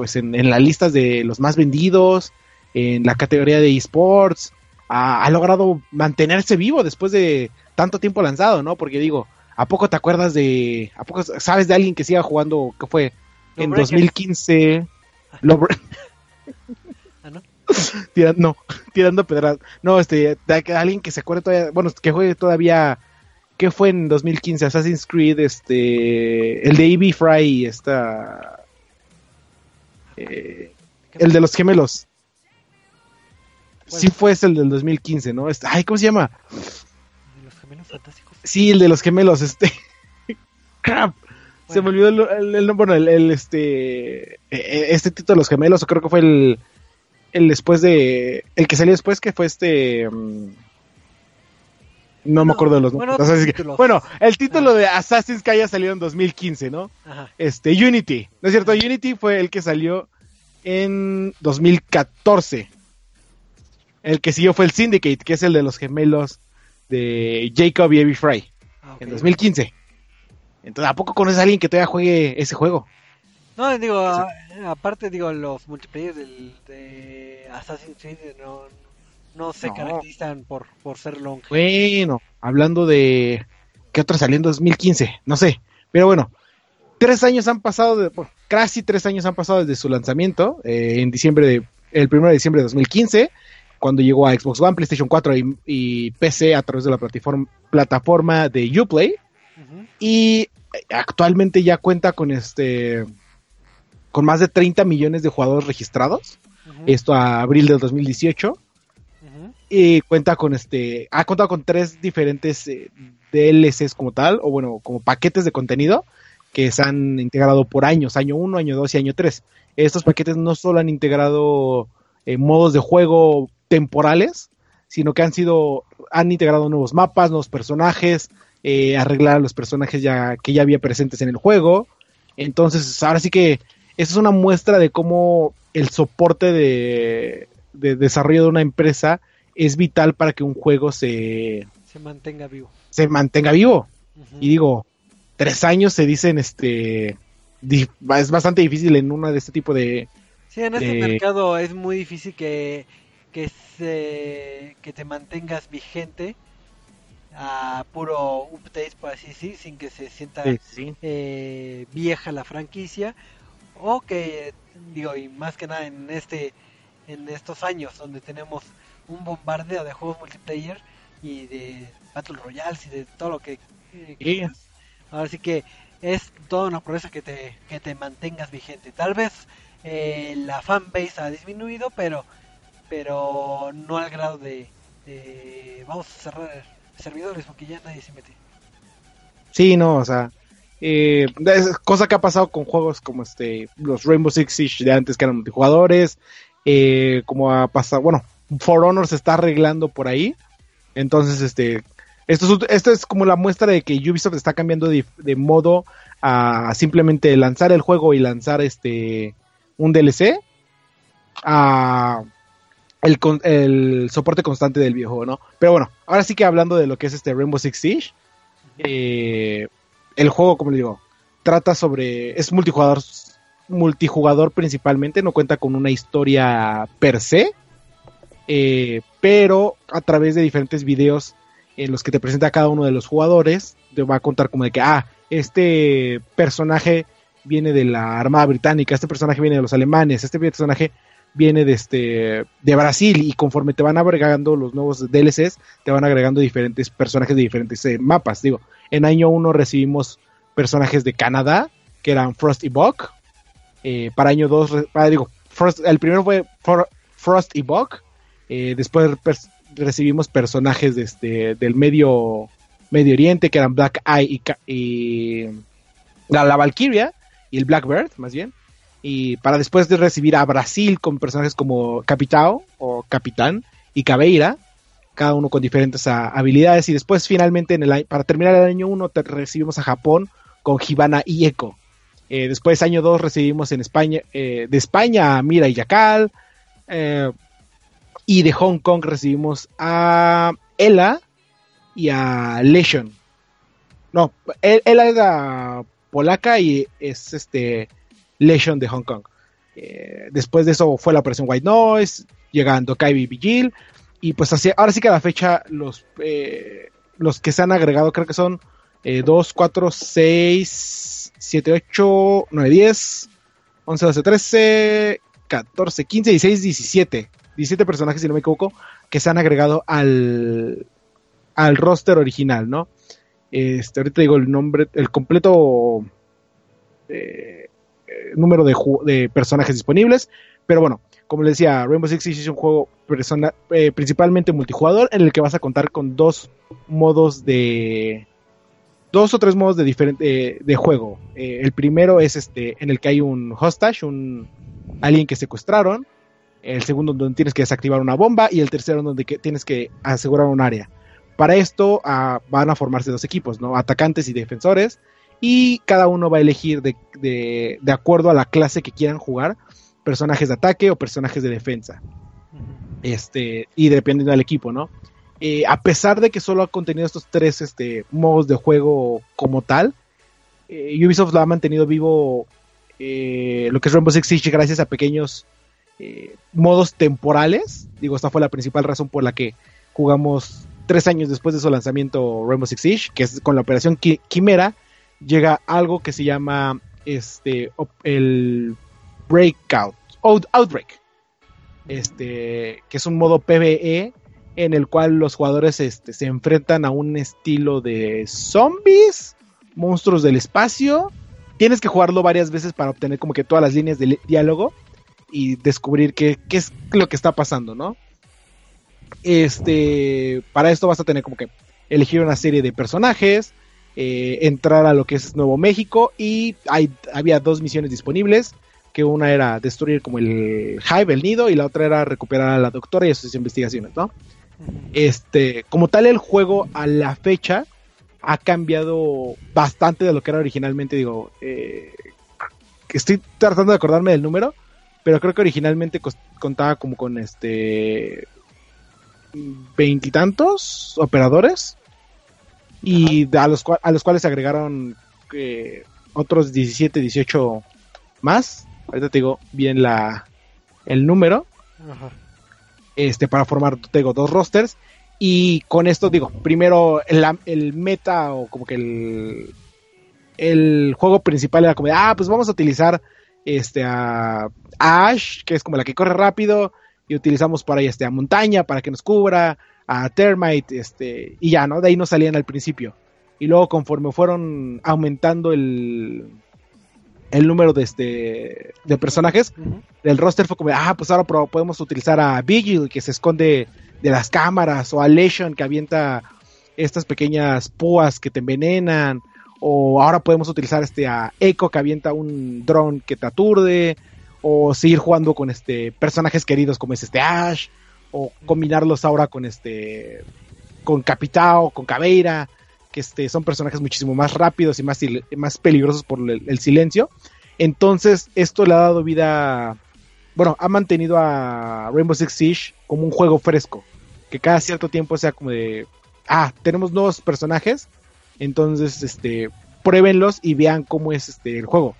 pues en, en las listas de los más vendidos, en la categoría de esports, ha, ha logrado mantenerse vivo después de tanto tiempo lanzado, ¿no? Porque digo, ¿a poco te acuerdas de, a poco sabes de alguien que siga jugando, que fue en Breakers. 2015? Lo- Ah, ¿no? Tira- no, tirando pedras. No, este, de- alguien que se acuerde todavía, bueno, que juegue todavía, ¿qué fue en 2015? Assassin's Creed, este, el de Eevee Fry, esta, eh, el de los gemelos. Sí fue ese el del 2015, ¿no? Este, ay, ¿cómo se llama? De los gemelos fantásticos. Sí, el de los gemelos, este. Crap. Se me olvidó el, el, el- bueno, el, el, este, eh, este título de los gemelos, o creo que fue el, el después de, el que salió después, que fue este, mm, no me acuerdo de los bueno, nombres. Bueno, el título de Assassin's Creed ya salió en 2015, ¿no? Ajá. Este, Unity, ¿no es cierto? Unity fue el que salió en 2014. El que siguió fue el Syndicate, que es el de los gemelos de Jacob y Evie Fry Ah, en 2015. Entonces, ¿a poco conoces a alguien que todavía juegue ese juego? No, digo, a- aparte, digo, los multiplayer del, de Assassin's Creed no, no se No. caracterizan por, por ser long. Bueno, hablando de qué otro salió en 2015, no sé, pero bueno, tres años han pasado, de, bueno, casi tres años han pasado desde su lanzamiento eh, en diciembre de, el 1 de diciembre de 2015, cuando llegó a Xbox One, PlayStation 4 y, y PC a través de la plataforma, plataforma de Uplay y actualmente ya cuenta con este con más de 30 millones de jugadores registrados, esto a abril del 2018 Ujú. Y cuenta con este ha contado con tres diferentes eh, DLCs como tal o bueno como paquetes de contenido que se han integrado por años año 1 año 2 y año 3 estos paquetes no solo han integrado eh, modos de juego temporales sino que han sido han integrado nuevos mapas nuevos personajes eh, arreglar a los personajes ya que ya había presentes en el juego. Entonces ahora sí que esa es una muestra de cómo el soporte de desarrollo de una empresa es vital para que un juego se, Se mantenga vivo. se mantenga vivo. Y digo, tres años se dicen, este, es bastante difícil en una de este tipo de... Sí, en este mercado es muy difícil que, que, se, que te mantengas vigente a puro updates, por así decir, sin que se sienta sí. eh, vieja la franquicia o que digo y más que nada en este en estos años donde tenemos un bombardeo de juegos multiplayer y de battle royales y de todo lo que eh, Sí. ahora sí que es toda una promesa que te que te mantengas vigente tal vez eh, la fanbase ha disminuido pero pero no al grado de, eh, vamos a cerrar servidores porque ya nadie se mete. Sí, no, o sea, eh, es cosa que ha pasado con juegos como este, los Rainbow Six Siege de antes que eran multijugadores, eh, como ha pasado, bueno, For Honor se está arreglando por ahí, entonces este, esto es, esto es como la muestra de que Ubisoft está cambiando de, de modo a simplemente lanzar el juego y lanzar este un DLC a el, el soporte constante del viejo, ¿no? Pero bueno, ahora sí que hablando de lo que es este Rainbow Six Siege, eh, el juego, como le digo, trata sobre. es multijugador, multijugador principalmente, no cuenta con una historia per se, eh, pero a través de diferentes videos en los que te presenta cada uno de los jugadores, te va a contar como de que, ah, este personaje viene de la Armada Británica, este personaje viene de los alemanes, este personaje viene de este de Brasil y conforme te van agregando los nuevos DLCs, te van agregando diferentes personajes de diferentes eh, mapas. Digo, en año 1 recibimos personajes de Canadá, que eran Frost y Buck. Eh, para año 2, digo, Frost- el primero fue Frost y Buck. Eh, después recibimos personajes de este, del medio, medio Oriente, que eran Black Eye y, y la, la Valkyria y el Blackbird, más bien. Y para después de recibir a Brasil con personajes como Capitao o Capitán y Caveira, cada uno con diferentes habilidades. Y después finalmente, para terminar el año 1, recibimos a Japón con Hibana y Echo. Eh, después, año 2, recibimos en España, eh, de España a Mira y Yakal. eh, y de Hong Kong recibimos a Ella y a Lesion. No, El- Ella era polaca y es este Lesion de Hong Kong. Eh, después de eso fue la operación White Noise, llegando Kaibi Vigil. Y pues así, ahora sí que a la fecha los, eh, los que se han agregado creo que son eh, 2, 4, 6, 7, 8, 9, 10, 11, 12, 13, 14, 15, 16, 17. 17 personajes, si no me equivoco, que se han agregado al, al roster original, ¿no? Este, ahorita digo el nombre, el completo eh, eh, número de, personajes disponibles. Pero bueno, como les decía, Rainbow Six Siege es un juego persona- eh, principalmente multijugador en el que vas a contar con dos modos de dos o tres modos de diferente de juego. Eh, el primero es este en el que hay un hostage, un alguien que secuestraron. El segundo donde tienes que desactivar una bomba y el tercero donde que tienes que asegurar un área. Para esto ah, van a formarse dos equipos, ¿no? Atacantes y defensores. Y cada uno va a elegir de, de- de acuerdo a la clase que quieran jugar, personajes de ataque o personajes de defensa. Este, y dependiendo del equipo, ¿no? Eh, a pesar de que solo ha contenido estos tres este, modos de juego como tal, eh, Ubisoft lo ha mantenido vivo eh, lo que es Rainbow Six Siege gracias a pequeños modos temporales. Digo, esta fue la principal razón por la que jugamos tres años después de su lanzamiento Rainbow Six Siege, que es con la operación Qui- Quimera, llega algo que se llama este el Breakout, Out- Outbreak, este, que es un modo PvE en el cual los jugadores este, se enfrentan a un estilo de zombies, monstruos del espacio. Tienes que jugarlo varias veces para obtener como que todas las líneas de diálogo y descubrir qué, qué es lo que está pasando, ¿no? Este, para esto vas a tener como que elegir una serie de personajes, eh, entrar a lo que es Nuevo México y hay, había dos misiones disponibles, que una era destruir como el hive, el nido, y la otra era recuperar a la doctora y sus investigaciones, ¿no? Este, como tal el juego a la fecha ha cambiado bastante de lo que era originalmente, digo, eh, estoy tratando de acordarme del número, pero creo que originalmente contaba como con este veintitantos operadores y a los, a los cuales se agregaron eh, otros 17, 18 más. Ahorita te digo bien la, el número Ajá. este, para formar, te digo, dos rosters. Y con esto digo, primero el, el meta o como que el, el juego principal era como, ah, pues vamos a utilizar este a, a Ash, que es como la que corre rápido, y utilizamos para ahí este, a Montaña para que nos cubra, a Termite, este, y ya, ¿no? De ahí no salían al principio. Y luego conforme fueron aumentando el, el número de, este, de personajes, Ujú. del roster fue como, ah, pues ahora podemos utilizar a Vigil, que se esconde de las cámaras, o a Lesion que avienta estas pequeñas púas que te envenenan, o ahora podemos utilizar este a Echo que avienta un dron que te aturde, o seguir jugando con este personajes queridos como es este Ash, o combinarlos ahora con este con Capitao, con Caveira, que este son personajes muchísimo más rápidos y más, más peligrosos por el, el silencio. Entonces, esto le ha dado vida, bueno, ha mantenido a Rainbow Six Siege como un juego fresco, que cada cierto tiempo sea como de, ah, tenemos nuevos personajes, entonces, este, pruébenlos y vean cómo es este el juego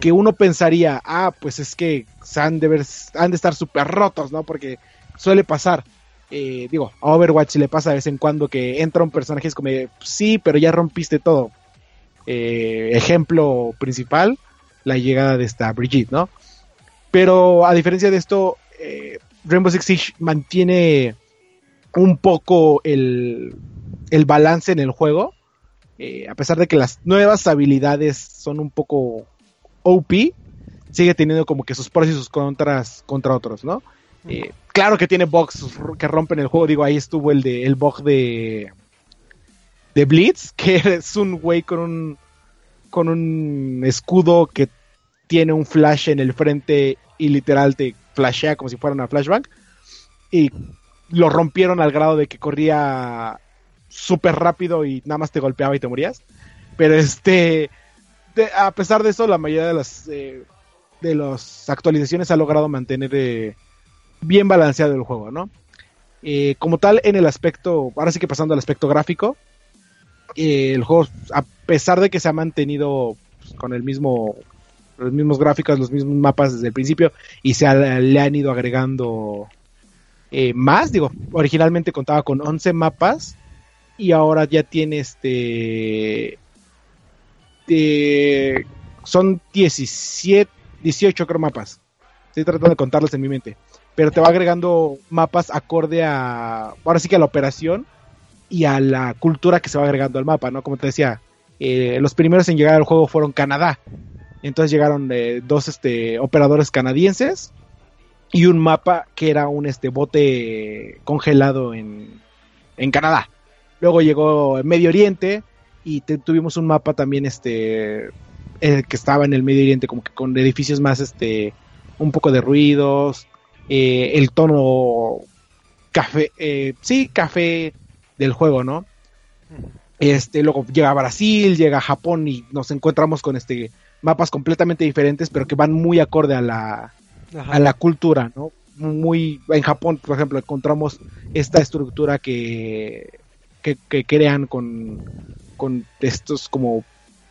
que uno pensaría, ah, pues es que han de, ver, han de estar súper rotos, ¿no? Porque suele pasar. Eh, digo, a Overwatch le pasa de vez en cuando que entra un personaje y es como, sí, pero ya rompiste todo. Eh, ejemplo principal, la llegada de esta Brigitte, ¿no? Pero a diferencia de esto, eh, Rainbow Six Siege mantiene un poco el, el balance en el juego. Eh, a pesar de que las nuevas habilidades son un poco OP, sigue teniendo como que sus pros y sus contras contra otros, ¿no? Eh, claro que tiene bugs que rompen el juego, digo, ahí estuvo el de el bug de de Blitz, que es un güey con un con un escudo que tiene un flash en el frente y literal te flashea como si fuera una flashbang. Y lo rompieron al grado de que corría súper rápido y nada más te golpeaba y te morías. Pero este, a pesar de eso, la mayoría de las eh, de las actualizaciones ha logrado mantener eh, bien balanceado el juego, ¿no? Eh, como tal, en el aspecto, ahora sí que pasando al aspecto gráfico, el juego, a pesar de que se ha mantenido pues, con el mismo los mismos gráficos, los mismos mapas desde el principio y se ha- le han ido agregando más, digo, originalmente contaba con 11 mapas y ahora ya tiene este son 17 18 creo mapas. Estoy tratando de contarlos en mi mente, pero te va agregando mapas acorde a ahora sí que a la operación y a la cultura que se va agregando al mapa, ¿no? Como te decía, eh, los primeros en llegar al juego fueron Canadá. Entonces llegaron eh, dos este, operadores canadienses y un mapa que era un este bote congelado en, en Canadá. Luego llegó Medio Oriente y te- tuvimos un mapa también este eh, que estaba en el Medio Oriente como que con edificios más este un poco de ruidos, eh, el tono café, eh, sí, café del juego, ¿no? Este, luego llega a Brasil, llega a Japón y nos encontramos con este mapas completamente diferentes, pero que van muy acorde a la, Ajá. a la cultura, ¿no? Muy en Japón, por ejemplo, encontramos esta estructura que que, que crean con con estos como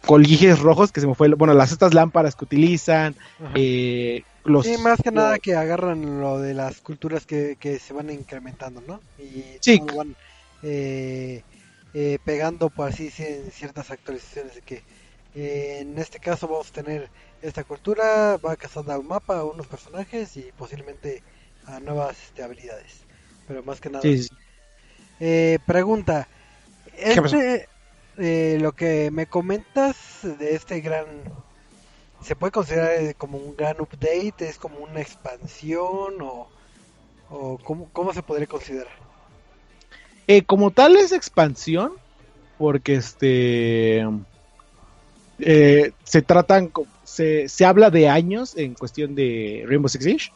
colguijes rojos que se me fue, bueno, las estas lámparas que utilizan, eh, los Sí, más que nada que agarran lo de las culturas que, que se van incrementando, ¿no? Y Sí. van eh, eh, pegando por así decir, en ciertas actualizaciones de que eh, en este caso vamos a tener esta cultura, va a casar a un mapa, a unos personajes y posiblemente a nuevas este, habilidades. Pero más que nada. sí, sí, sí. Eh, pregunta, ¿Qué pasó? este, eh, lo que me comentas de este gran, ¿se puede considerar como un gran update? ¿Es como una expansión? ¿O, o cómo, cómo se podría considerar? Eh, como tal es expansión, porque este eh, se tratan, se, se habla de años en cuestión de Rainbow Six Siege.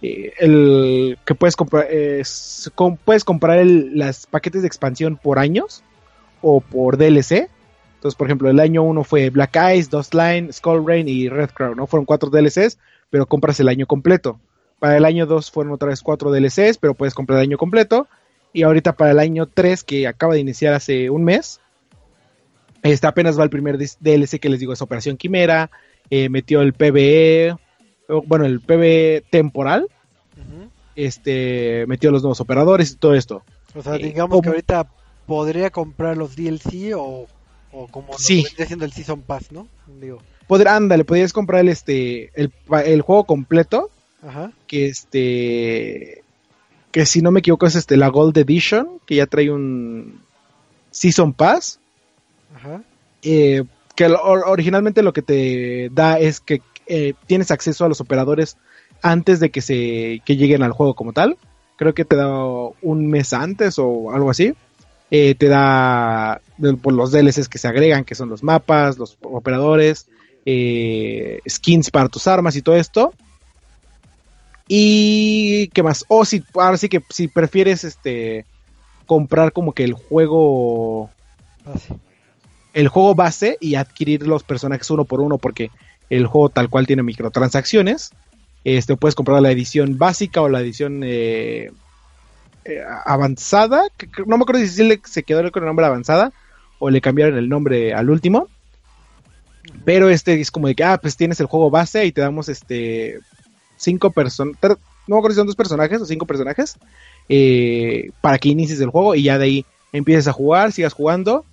Eh, el que puedes comprar, es- com- puedes comprar el, las paquetes de expansión por años o por DLC. Entonces, por ejemplo, el año 1 fue Black Eyes, Dust Line, Skull Rain y Red Crown, ¿no? Fueron cuatro DLCs, pero compras el año completo. Para el año 2 fueron otra vez cuatro DLCs, pero puedes comprar el año completo. Y ahorita para el año 3, que acaba de iniciar hace un mes, este apenas va el primer DLC que les digo, es Operación Quimera, eh, metió el PvE, o, bueno, el PvE temporal, ujú. este metió los nuevos operadores y todo esto. O sea, Eh, digamos que ahorita podría comprar los DLC o, o como Sí. siendo el Season Pass, ¿no? Digo, Poder, ándale, podrías comprar el este el, el juego completo, ajá. que este que si no me equivoco es este la Gold Edition, que ya trae un Season Pass, Ajá. eh, que originalmente lo que te da es que eh, tienes acceso a los operadores antes de que se que lleguen al juego como tal. creo que te da un mes antes o algo así. Eh, te da por los DLCs que se agregan, que son los mapas, los operadores, eh, skins para tus armas y todo esto. Y qué más. O si ahora sí que si prefieres este comprar como que el juego el juego base y adquirir los personajes uno por uno porque el juego tal cual tiene microtransacciones. Este puedes comprar la edición básica o la edición eh, eh, avanzada. no me acuerdo si se quedó con el nombre avanzada o le cambiaron el nombre al último. Pero este es como de que, ah, pues tienes el juego base y te damos este cinco personas, no me acuerdo si son dos personajes o cinco personajes, eh, para que inicies el juego y ya de ahí empieces a jugar, sigas jugando,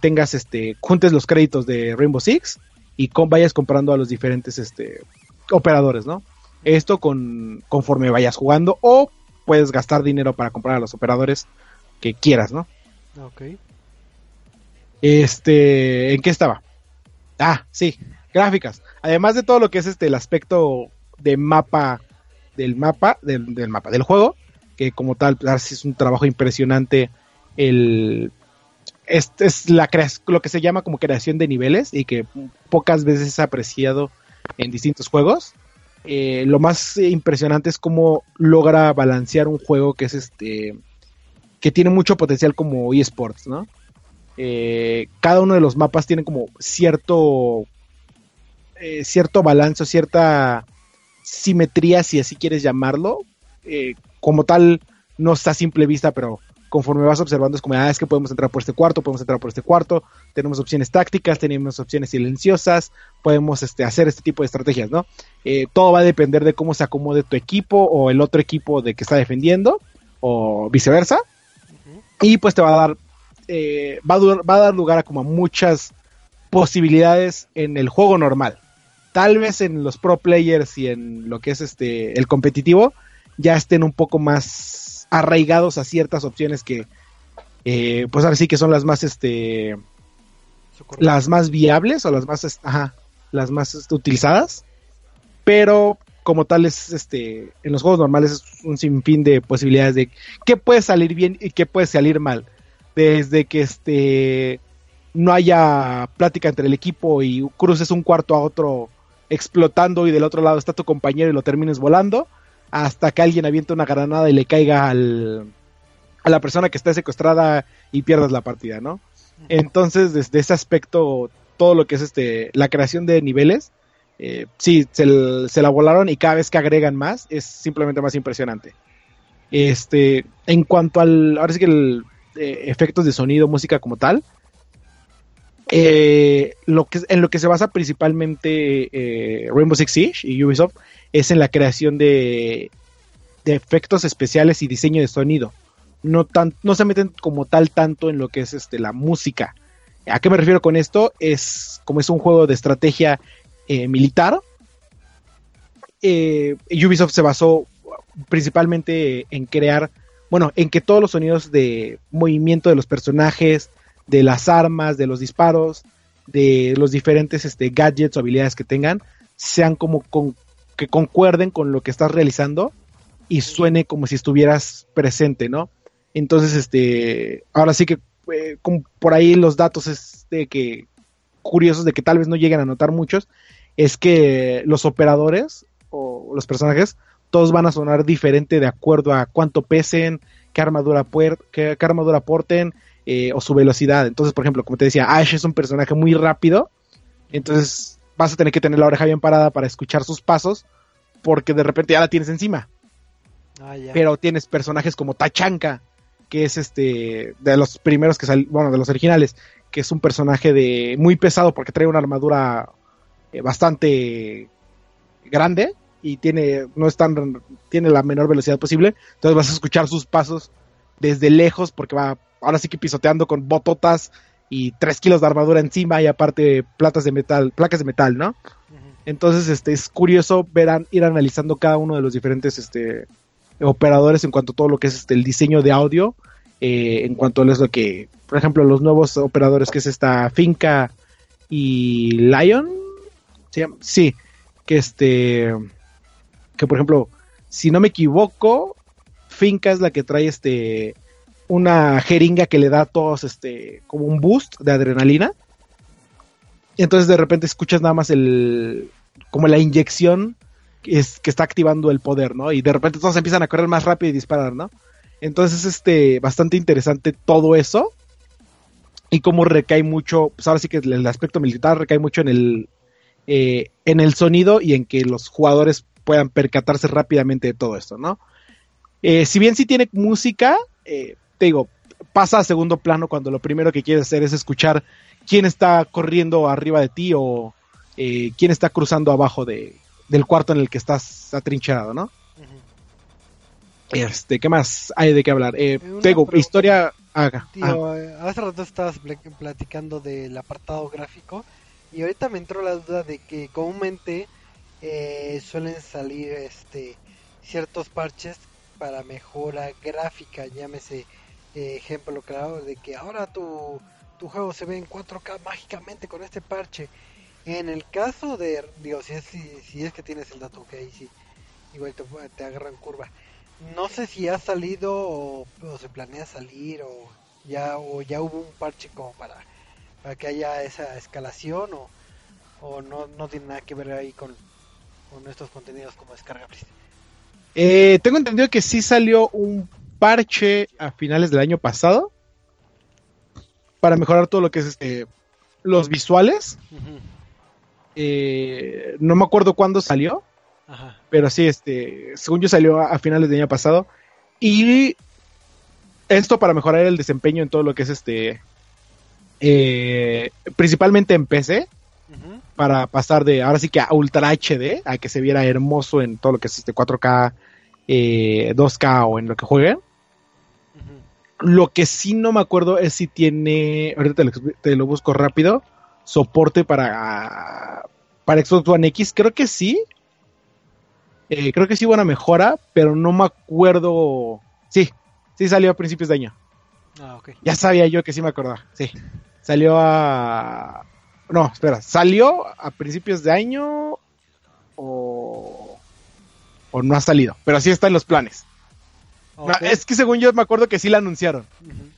tengas este, juntes los créditos de Rainbow Six y con, vayas comprando a los diferentes este, operadores, ¿no? Esto con, conforme vayas jugando o puedes gastar dinero para comprar a los operadores que quieras, ¿no? Ok. Este, ¿en qué estaba? Ah, sí, gráficas. Además de todo lo que es este el aspecto de mapa del mapa del, mapa del juego, que como tal pues, es un trabajo impresionante el es, es la lo que se llama como creación de niveles y que pocas veces es apreciado en distintos juegos. Eh, lo más impresionante es cómo logra balancear un juego que es este que tiene mucho potencial como eSports, ¿no? Eh, cada uno de los mapas tiene como cierto eh, cierto balance, cierta simetría, si así quieres llamarlo. como tal, no está a simple vista, pero conforme vas observando es como, ah, es que podemos entrar por este cuarto, podemos entrar por este cuarto, tenemos opciones tácticas, tenemos opciones silenciosas, podemos este, hacer este tipo de estrategias, ¿no? Eh, todo va a depender de cómo se acomode tu equipo o el otro equipo de que está defendiendo o viceversa. Y pues te va a dar, eh, va, a va a dar lugar a como muchas posibilidades en el juego normal. Tal vez en los pro players y en lo que es este el competitivo ya estén un poco más arraigados a ciertas opciones que, eh, pues ahora sí que son las más, este, las más viables o las más, ajá, las más este, utilizadas, pero como tal es, este, en los juegos normales es un sinfín de posibilidades de qué puede salir bien y qué puede salir mal, desde que este no haya plática entre el equipo y cruces un cuarto a otro explotando y del otro lado está tu compañero y lo termines volando, hasta que alguien avienta una granada y le caiga al, a la persona que está secuestrada y pierdas la partida, ¿no? Entonces, desde ese aspecto, todo lo que es este la creación de niveles, eh, sí, se, la volaron y cada vez que agregan más, es simplemente más impresionante. Este, en cuanto al, ahora sí que el, eh, efectos de sonido, música como tal, eh, lo que, en lo que se basa principalmente Rainbow Six Siege y Ubisoft es en la creación de, efectos especiales y diseño de sonido. No, tan, no se meten como tal tanto en lo que es este, la música. ¿A qué me refiero con esto? Es como es un juego de estrategia eh, militar. Eh, Ubisoft se basó principalmente en crear, bueno, en que todos los sonidos de movimiento de los personajes, de las armas, de los disparos, de los diferentes este, gadgets o habilidades que tengan, sean como con, que concuerden con lo que estás realizando y suene como si estuvieras presente, ¿no? Entonces, este, ahora sí que eh, por ahí los datos es de que curiosos de que tal vez no lleguen a notar muchos, es que los operadores o los personajes todos van a sonar diferente de acuerdo a cuánto pesen, qué armadura, puer qué, armadura porten eh, o su velocidad. Entonces, por ejemplo, como te decía, Ash es un personaje muy rápido, entonces vas a tener que tener la oreja bien parada para escuchar sus pasos, porque de repente ya la tienes encima. Ah, Pero tienes personajes como Tachanka, que es este de los primeros que salen, bueno, de los originales, que es un personaje de muy pesado porque trae una armadura eh, bastante grande y tiene no es tan tiene la menor velocidad posible, entonces vas a escuchar sus pasos desde lejos porque va ahora sí que pisoteando con bototas y 3 kilos de armadura encima y aparte platas de metal, placas de metal, ¿no? Entonces, este, es curioso ver ir analizando cada uno de los diferentes este, operadores en cuanto a todo lo que es este, el diseño de audio, eh, en cuanto a lo que, por ejemplo, los nuevos operadores que es esta Finca y Lion, ¿sí? que este, que por ejemplo, si no me equivoco, Finca es la que trae este una jeringa que le da a todos este como un boost de adrenalina. Y entonces de repente escuchas nada más el como la inyección que, es, que está activando el poder, ¿no? Y de repente todos empiezan a correr más rápido y disparar, ¿no? Entonces es este bastante interesante todo eso y cómo recae mucho, pues ahora sí que el aspecto militar recae mucho en el eh, en el sonido y en que los jugadores puedan percatarse rápidamente de todo esto, ¿no? Eh, si bien sí tiene música, eh, te digo, pasa a segundo plano cuando lo primero que quieres hacer es escuchar quién está corriendo arriba de ti o eh, quién está cruzando abajo de, del cuarto en el que estás atrincherado, ¿no? Este, ¿qué más hay de qué hablar? Eh, Una te digo, pregunta. historia... Tío, ah, eh, hace rato estabas pla- platicando del apartado gráfico y ahorita me entró la duda de que comúnmente eh, suelen salir este ciertos parches para mejora gráfica, llámese eh, ejemplo claro de que ahora tu, tu juego se ve en 4K mágicamente con este parche. En el caso de, digo, si es, si, si es que tienes el dato, que ahí sí, igual te, te agarran curva. No sé si ha salido o, se planea salir o ya o ya hubo un parche como para, para que haya esa escalación o, o no, no tiene nada que ver ahí con, con estos contenidos como descarga please. eh, tengo entendido que sí salió un parche a finales del año pasado para mejorar todo lo que es este los visuales. Eh, no me acuerdo cuándo salió, Ajá. pero sí, este, según yo salió a, a finales del año pasado. Y esto para mejorar el desempeño en todo lo que es este, eh, principalmente en PC, para pasar de ahora sí que a Ultra HD, a que se viera hermoso en todo lo que es este 4K, eh, 2K o en lo que jueguen. Lo que sí no me acuerdo es si tiene, ahorita te lo, expli- te lo busco rápido, soporte para, para Xbox One X. Creo que sí. Eh, creo que sí hubo una mejora, pero no me acuerdo. Sí, sí salió a principios de año. Ah, ok. Ya sabía yo que sí me acordaba. Sí. Salió a... No, espera. ¿Salió a principios de año o... o no ha salido? Pero sí está en los planes. Es que según yo me acuerdo que sí la anunciaron. Ujú.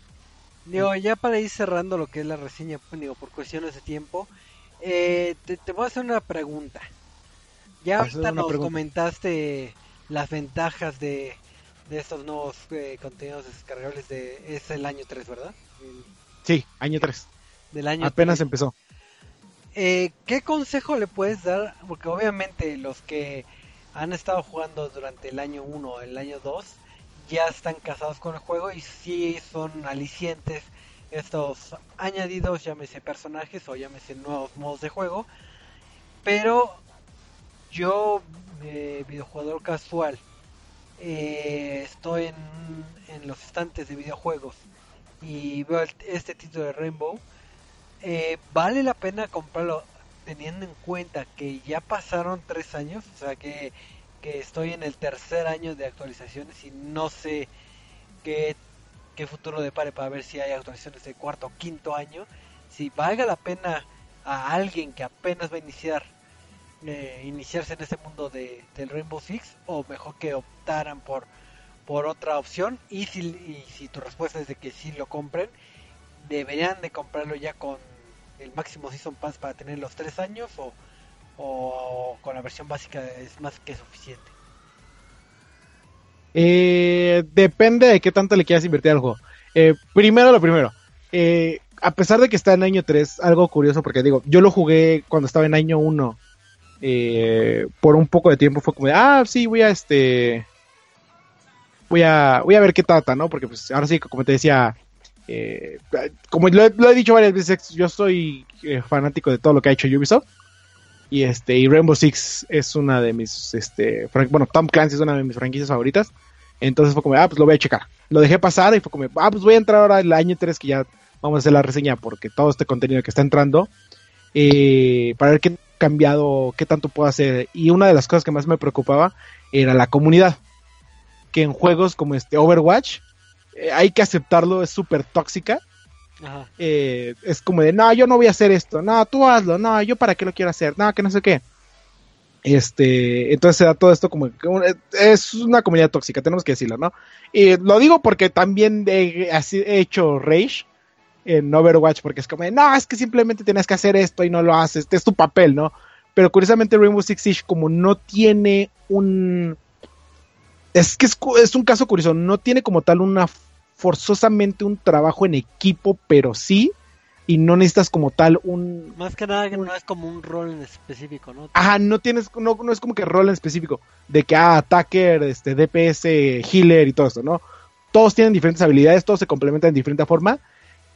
Digo, ya para ir cerrando lo que es la reseña, pues, digo, por cuestiones de tiempo, eh, te, te voy a hacer una pregunta. Ya ahorita nos pregunta. comentaste las ventajas de, de estos nuevos eh, contenidos descargables de... Es el año 3, ¿verdad? El- Sí, año 3. del año Apenas 3. empezó. Eh, ¿Qué consejo le puedes dar? Porque obviamente los que han estado jugando durante el año 1 o el año 2 ya están casados con el juego y sí son alicientes estos añadidos, llámese personajes o llámese nuevos modos de juego. Pero yo, eh, casual, eh, estoy en, en los estantes de videojuegos y veo este título de Rainbow eh, vale la pena comprarlo teniendo en cuenta que ya pasaron tres años, o sea que, que estoy en el tercer año de actualizaciones y no sé qué, qué futuro depare para ver si hay actualizaciones de cuarto o quinto año, si valga la pena a alguien que apenas va a iniciar eh, iniciarse en este mundo de, del Rainbow Six o mejor que optaran por por otra opción y si, y si tu respuesta es de que sí lo compren deberían de comprarlo ya con el máximo Season Pass para tener los tres años o, o con la versión básica es más que suficiente. Eh, depende de qué tanto le quieras invertir al juego. Eh, primero lo primero. Eh, a pesar de que está en año 3, algo curioso porque digo, yo lo jugué cuando estaba en año 1. eh, por un poco de tiempo fue como de, ah, sí, voy a este... Voy a, voy a ver qué trata, ¿no? Porque pues ahora sí, como te decía, como lo he, lo he dicho varias veces, yo soy fanático de todo lo que ha hecho Ubisoft. Y este, y Rainbow Six es una de mis, este, bueno, Tom Clancy es una de mis franquicias favoritas. Entonces fue como, ah, pues lo voy a checar. Lo dejé pasar y fue como, ah, pues voy a entrar ahora el año 3 que ya vamos a hacer la reseña porque todo este contenido que está entrando, eh, para ver qué cambiado, qué tanto puedo hacer. Y una de las cosas que más me preocupaba era la comunidad. Que en juegos como este Overwatch, eh, hay que aceptarlo, es súper tóxica. Eh, es como de, no, yo no voy a hacer esto, no, tú hazlo, no, yo para qué lo quiero hacer, no, que no sé qué. Este, entonces se da todo esto como un- es una comunidad tóxica, tenemos que decirlo, ¿no? Y lo digo porque también he, hecho rage en Overwatch, porque es como, no, es que simplemente tienes que hacer esto y no lo haces, es tu papel, ¿no? Pero curiosamente Rainbow Six Siege como no tiene un... Es que es, es un caso curioso, no tiene como tal una forzosamente un trabajo en equipo, pero sí, y no necesitas como tal un, Más que nada que no es como un rol en específico, ¿no? Ajá, no tienes, no, no es como que rol en específico, de que, ah, attacker, este, DPS, healer y todo esto, ¿no? Todos tienen diferentes habilidades, todos se complementan de diferente forma,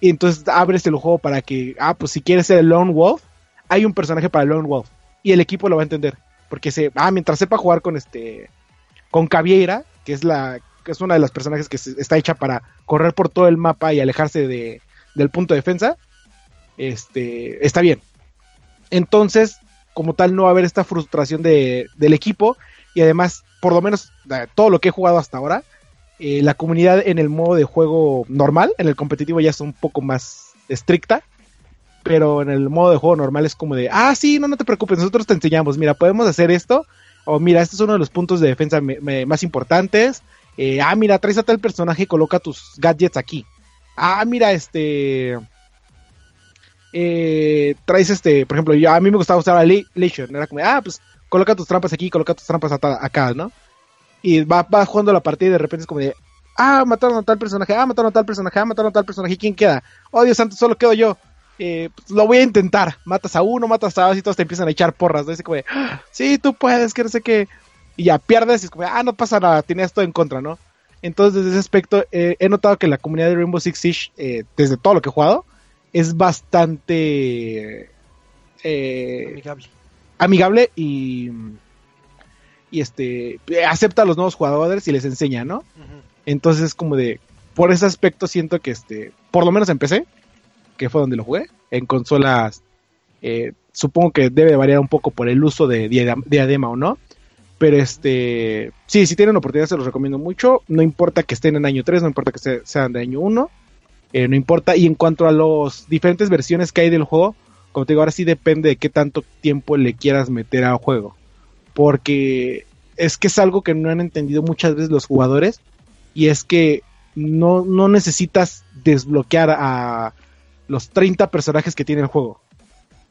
y entonces abres el juego para que, ah, pues si quieres ser el Lone Wolf, hay un personaje para el Lone Wolf, y el equipo lo va a entender, porque se, ah, mientras sepa jugar con este, con Caviera, que es la, que es una de las personajes que está hecha para correr por todo el mapa y alejarse de, del punto de defensa, este, está bien. Entonces, como tal, no va a haber esta frustración de, del equipo. Y además, por lo menos, todo lo que he jugado hasta ahora, eh, la comunidad en el modo de juego normal, en el competitivo ya es un poco más estricta. Pero en el modo de juego normal es como de, ah, sí, no, no te preocupes, nosotros te enseñamos, mira, podemos hacer esto. O mira, este es uno de los puntos de defensa más importantes. Eh, ah, mira, traes a tal personaje y coloca tus gadgets aquí. Ah, mira, este eh, traes este, por ejemplo, yo, a mí me gustaba usar a Le- Legion, era como, ah, pues coloca tus trampas aquí, coloca tus trampas acá, ¿no? Y va, va jugando la partida y de repente es como de, ah, mataron a tal personaje, ah, mataron a tal personaje, ah, mataron a tal personaje, ¿quién queda? Oh, Dios santo, solo quedo yo. Eh, pues, lo voy a intentar. Matas a uno, matas a dos y todos te empiezan a echar porras, ¿no? Es como de, "Ah, sí, tú puedes, que no sé qué. Y ya pierdes y es como, ah, no pasa nada, tienes todo en contra, ¿no? Entonces, desde ese aspecto, eh, he notado que la comunidad de Rainbow Six Siege, eh, desde todo lo que he jugado, es bastante eh, Amigable. amigable y, y este acepta a los nuevos jugadores y les enseña, ¿no? Ujú. Entonces es como de por ese aspecto siento que este por lo menos empecé que fue donde lo jugué en consolas supongo que debe variar un poco por el uso de diadema, diadema o no pero este sí si tienen oportunidad se los recomiendo mucho no importa que estén en año 3 no importa que se- sean de año 1 eh, no importa. Y en cuanto a las diferentes versiones que hay del juego, como te digo, ahora sí depende de qué tanto tiempo le quieras meter al juego. Porque es que es algo que no han entendido muchas veces los jugadores. Y es que no, no necesitas desbloquear a los 30 personajes que tiene el juego.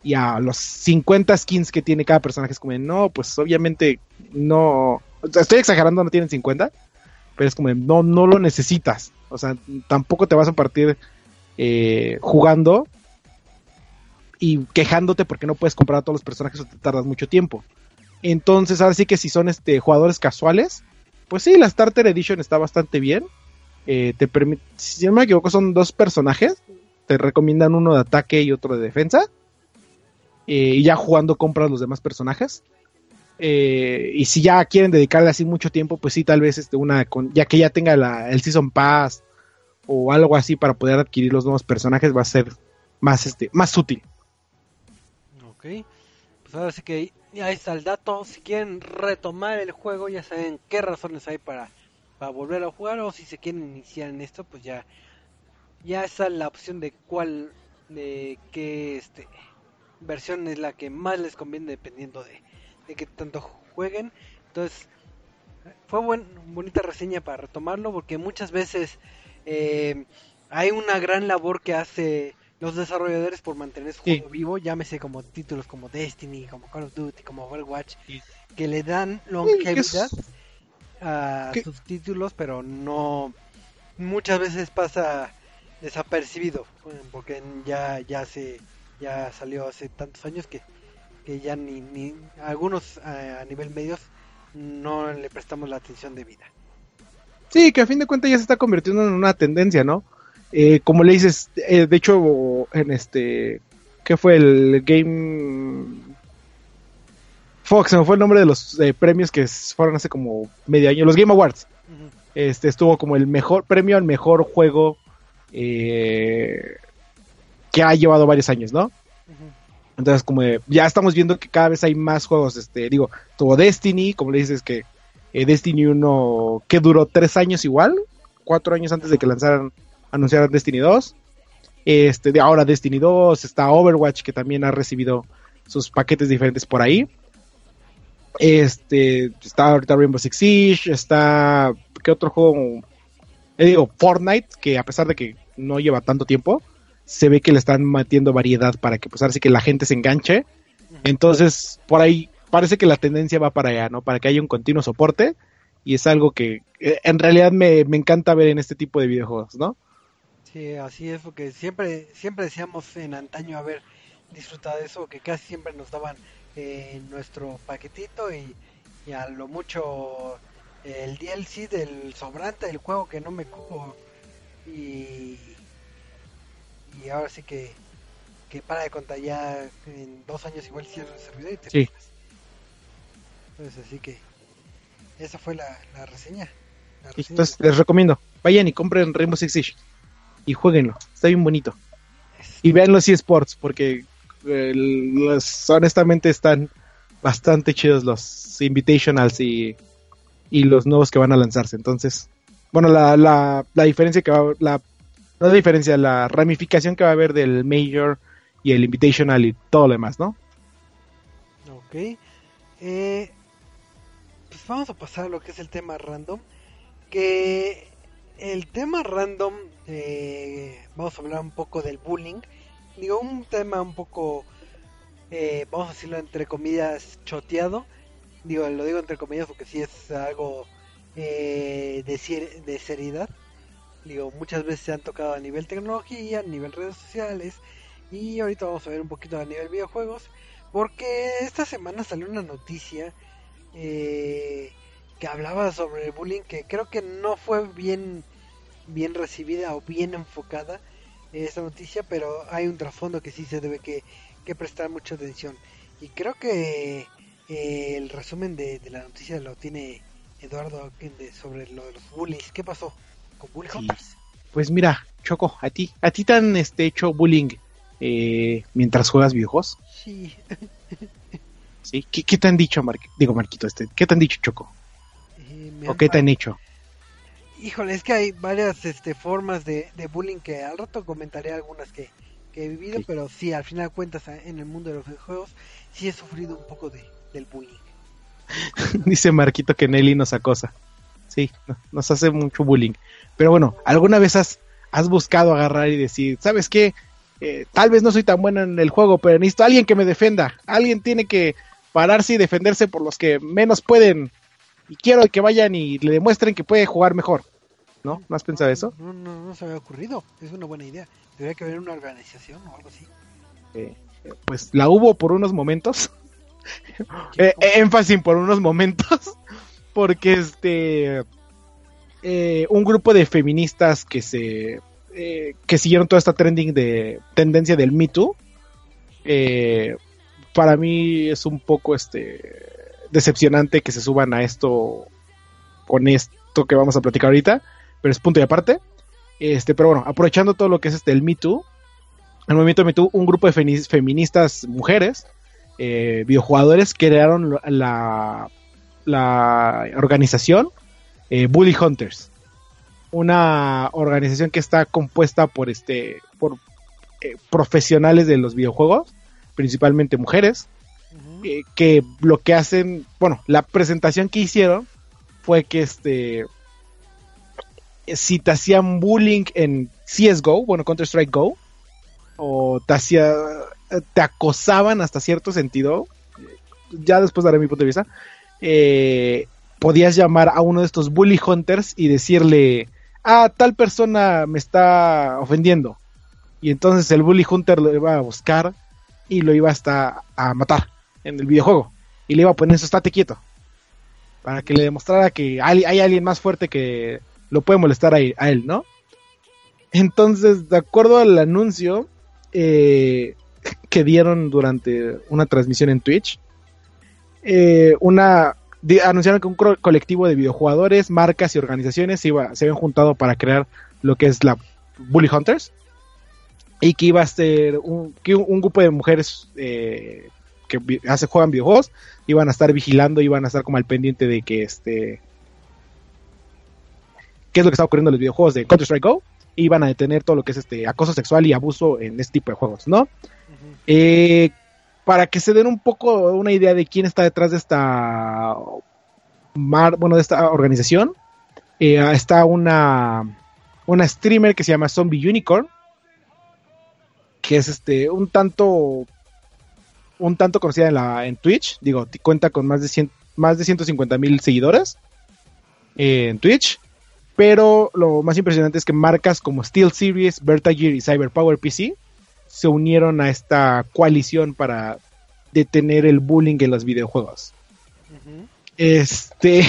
Y a los 50 skins que tiene cada personaje. Es como, no, pues obviamente no. estoy exagerando, no tienen 50. Pero es como, no, no lo necesitas. O sea, tampoco te vas a partir eh, jugando y quejándote porque no puedes comprar a todos los personajes o te tardas mucho tiempo. Entonces, ahora sí que si son este jugadores casuales, pues sí, la Starter Edition está bastante bien. Eh, te permite, si no me equivoco, son dos personajes. Te recomiendan uno de ataque y otro de defensa. Eh, y ya jugando compras los demás personajes. Eh, y si ya quieren dedicarle así mucho tiempo, pues sí, tal vez este una con, ya que ya tenga la, el Season Pass o algo así para poder adquirir los nuevos personajes va a ser más este más útil. Ok. Pues ahora sí que ahí está el dato. Si quieren retomar el juego, ya saben qué razones hay para, para volver a jugar. O si se quieren iniciar en esto, pues ya, ya está la opción de cuál, de qué este, versión es la que más les conviene dependiendo de, de qué tanto jueguen. Entonces, fue buen, bonita reseña para retomarlo porque muchas veces eh, hay una gran labor que hace los desarrolladores por mantener su Sí. juego vivo, llámese como títulos como Destiny, como Call of Duty, como Overwatch, Sí. que le dan Sí, que longevidad es- a que- sus títulos, pero no muchas veces pasa desapercibido, porque ya ya se ya salió hace tantos años que, que ya ni, ni algunos eh, a nivel medios no le prestamos la atención debida. Sí, que a fin de cuentas ya se está convirtiendo en una tendencia, ¿no? Eh, como le dices, eh, de hecho, en este, ¿qué fue el Game Fox? Se me fue el nombre de los eh, premios que fueron hace como medio año, los Game Awards. Este estuvo como el mejor premio al mejor juego eh, que ha llevado varios años, ¿no? Entonces, como de- ya estamos viendo que cada vez hay más juegos, este, digo, tuvo Destiny, como le dices que eh, Destiny 1, que duró tres años igual, cuatro años antes de que lanzaran, anunciaran Destiny 2. Este, de ahora Destiny 2, está Overwatch, que también ha recibido sus paquetes diferentes por ahí. Este, está ahorita Rainbow Six Siege, está, ¿qué otro juego? Eh, digo, Fortnite, que a pesar de que no lleva tanto tiempo, se ve que le están metiendo variedad para que pues ahora sí que la gente se enganche. Entonces, por ahí parece que la tendencia va para allá, ¿no? Para que haya un continuo soporte y es algo que eh, en realidad me, me encanta ver en este tipo de videojuegos, ¿no? Sí, así es, porque siempre, siempre decíamos en antaño haber disfrutado de eso, que casi siempre nos daban eh, nuestro paquetito y, y a lo mucho el DLC del sobrante del juego que no me cupo y, y ahora sí que, que para de contar ya en dos años igual cierra el servidor y te Sí. Entonces así que esa fue la, la reseña. La reseña Entonces les recomiendo, vayan y compren Rainbow Six Siege y jueguenlo, está bien bonito. es- Y vean los eSports porque eh, los- honestamente están bastante chidos los Invitationals y, y los nuevos que van a lanzarse. Entonces, bueno, la, la, la diferencia que va la, no la diferencia, la ramificación que va a haber del Major y el Invitational y todo lo demás, ¿no? Ok. Eh, pues vamos a pasar a lo que es el tema random. Que el tema random, eh, vamos a hablar un poco del bullying. Digo, un tema un poco, eh, vamos a decirlo entre comillas, choteado. Digo, lo digo entre comillas porque sí es algo eh, de, de seriedad. Digo, muchas veces se han tocado a nivel tecnología, a nivel redes sociales. Y ahorita vamos a ver un poquito a nivel videojuegos. Porque esta semana salió una noticia eh, que hablaba sobre el bullying que creo que no fue bien, bien recibida o bien enfocada eh, esta noticia, pero hay un trasfondo que sí se debe que, prestar mucha atención. Y creo que eh, el resumen de, de la noticia lo tiene Eduardo sobre lo de los bullies. ¿Qué pasó con Sí. Hunters? Pues mira, Choco, a ti, a ti te han este, hecho bullying eh, mientras juegas videojuegos, Sí, ¿sí? ¿Qué, qué te han dicho, Mar- digo Marquito, este, qué te han dicho, Choco? eh, ¿O qué te han hecho? Híjole, es que hay varias este, formas de, de bullying que al rato comentaré algunas que, que he vivido, Sí. pero sí, al final de cuentas en el mundo de los videojuegos sí he sufrido un poco de, del bullying. Dice Marquito que Nelly nos acosa. Sí, no- nos hace mucho bullying. Pero bueno, ¿alguna vez has, has buscado agarrar y decir, ¿sabes qué? Eh, tal vez no soy tan bueno en el juego, pero necesito a alguien que me defienda. Alguien tiene que pararse y defenderse por los que menos pueden. Y quiero que vayan y le demuestren que puede jugar mejor. ¿No? ¿No has pensado eso? No, no, no se me había ocurrido. Es una buena idea. Debería que haber una organización o algo así. Eh, pues la hubo por unos momentos. Eh, énfasis por unos momentos. Porque este. eh, un grupo de feministas que se. eh, que siguieron toda esta trending de tendencia del Me Too. eh, para mí es un poco este. decepcionante que se suban a esto. con esto que vamos a platicar ahorita. Pero es punto y aparte. Este, pero bueno, aprovechando todo lo que es este el Me Too. El movimiento Me Too, un grupo de feministas mujeres, eh, videojugadores, crearon la, la organización eh, Bully Hunters. Una organización que está compuesta por este por eh, profesionales de los videojuegos, principalmente mujeres, eh, que lo que hacen, bueno, la presentación que hicieron fue que este si te hacían bullying en CSGO, bueno, Counter Strike Go, o te hacía te acosaban hasta cierto sentido, ya después daré mi punto de vista, eh, podías llamar a uno de estos bully hunters y decirle, ah, tal persona me está ofendiendo. Y entonces el bully hunter lo iba a buscar y lo iba hasta a matar en el videojuego. Y le iba a poner eso, estate quieto. Para que le demostrara que hay, alguien más fuerte que lo puede molestar a él, a él, ¿no? Entonces, de acuerdo al anuncio eh, que dieron durante una transmisión en Twitch, eh, una anunciaron que un colectivo de videojugadores, marcas y organizaciones se, iba, se habían juntado para crear lo que es la Bully Hunters y que iba a ser un, que un, grupo de mujeres eh, que hace, juegan videojuegos iban a estar vigilando, iban a estar como al pendiente de que este qué es lo que está ocurriendo en los videojuegos de Counter Strike Go y iban a detener todo lo que es este acoso sexual y abuso en este tipo de juegos, ¿no? Eh, para que se den un poco una idea de quién está detrás de esta mar, bueno, de esta organización, eh, está una una streamer que se llama Zombie Unicorn, que es este un tanto un tanto conocida en la en Twitch, digo, cuenta con más de 100, más de 150 mil seguidores eh, en Twitch. Pero lo más impresionante es que marcas como Steel Series, Vertagir y Cyberpower PC se unieron a esta coalición para detener el bullying en los videojuegos. Este.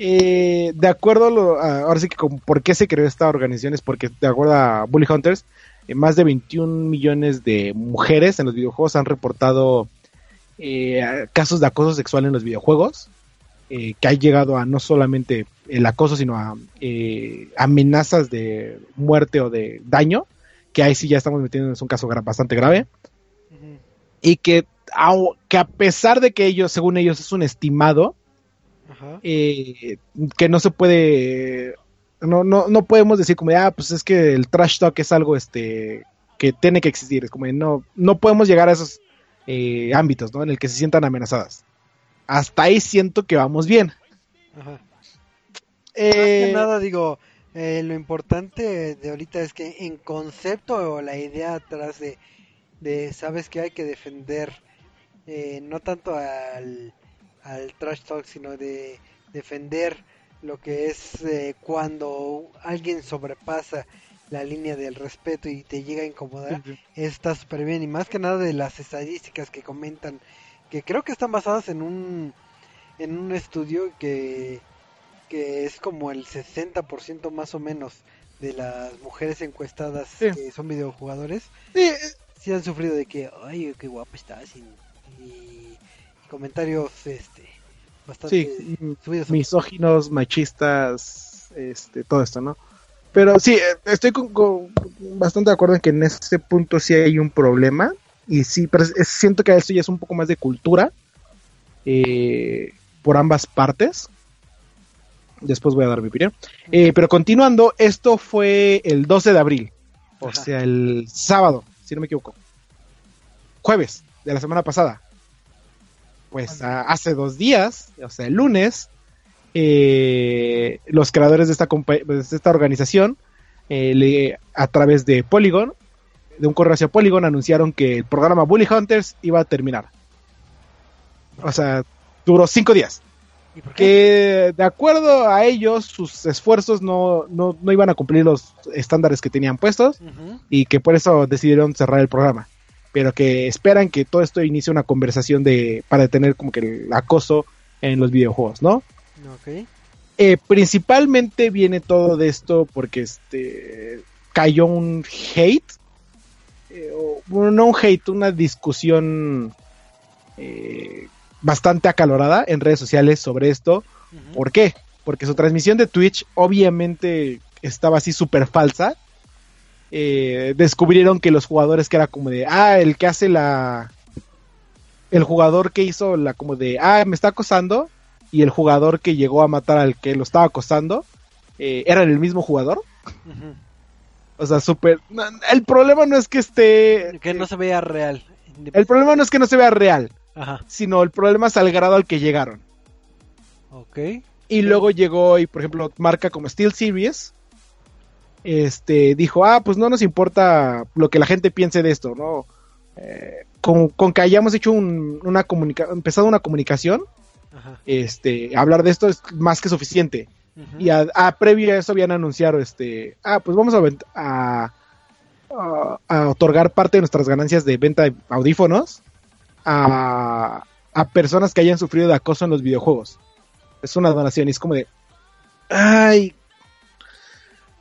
Eh, de acuerdo a lo, ahora sí que con por qué se creó esta organización es porque de acuerdo a Bully Hunters, eh, más de 21 millones de mujeres en los videojuegos han reportado eh, casos de acoso sexual en los videojuegos, que ha llegado a no solamente el acoso, sino a amenazas de muerte o de daño, que ahí sí ya estamos metiendo en un caso bastante grave, y que, que a pesar de que ellos, según ellos, es un estimado, eh, que no se puede, no, no, no podemos decir como, ah, pues es que el trash talk es algo este que tiene que existir, es como, no, no podemos llegar a esos eh, ámbitos, ¿no? En el que se sientan amenazadas. Hasta ahí siento que vamos bien. Ajá. Eh, nada, digo, lo importante de ahorita es que en concepto o la idea atrás de, de sabes que hay que defender no tanto al, al trash talk, sino de defender lo que es eh, cuando alguien sobrepasa la línea del respeto y te llega a incomodar, está súper bien. Y más que nada de las estadísticas que comentan, que creo que están basadas en un, en un estudio que, que es como el 60% más o menos de las mujeres encuestadas que son videojugadores, sí. han sufrido de que, ay, qué guapo estás. y comentarios este bastante misóginos, machistas, este, todo esto, ¿no? Pero sí, eh, estoy con, bastante de acuerdo en que en este punto sí hay un problema y sí, pero siento que esto ya es un poco más de cultura eh, por ambas partes. Después voy a dar mi opinión. Eh, pero continuando, esto fue el 12 de abril, o sea, el sábado, si no me equivoco. Jueves de la semana pasada pues hace dos días, o sea, el lunes, eh, los creadores de esta, de esta organización, eh, a través de Polygon, de un correo hacia Polygon, anunciaron que el programa Bully Hunters iba a terminar. O sea, duró cinco días. Que de acuerdo a ellos, sus esfuerzos no, no, no, iban a cumplir los estándares que tenían puestos y que por eso decidieron cerrar el programa. Pero que esperan que todo esto inicie una conversación de para detener como que el acoso en los videojuegos, ¿no? Eh, principalmente viene todo de esto porque este cayó un hate, eh, bueno, no un hate, una discusión eh, bastante acalorada en redes sociales sobre esto. ¿Por qué? Porque su transmisión de Twitch obviamente estaba así súper falsa eh, descubrieron que los jugadores que era como de, ah, el que hace la... El jugador que hizo la como de, ah, me está acosando, y el jugador que llegó a matar al que lo estaba acosando, eh, eran el mismo jugador. O sea, súper... El problema no es que esté... Que no se vea real. El problema no es que no se vea real, sino el problema es al grado al que llegaron. Ok. Y luego llegó y, por ejemplo, marca como Steel Series, este, dijo, ah, pues no nos importa lo que la gente piense de esto, ¿no? Eh, con, que hayamos hecho una comunicación, empezado una comunicación, este, hablar de esto es más que suficiente. Y a, previo a eso habían anunciado, este, ah, pues vamos a, a, otorgar parte de nuestras ganancias de venta de audífonos a, a personas que hayan sufrido de acoso en los videojuegos. Es una donación y es como de, ay,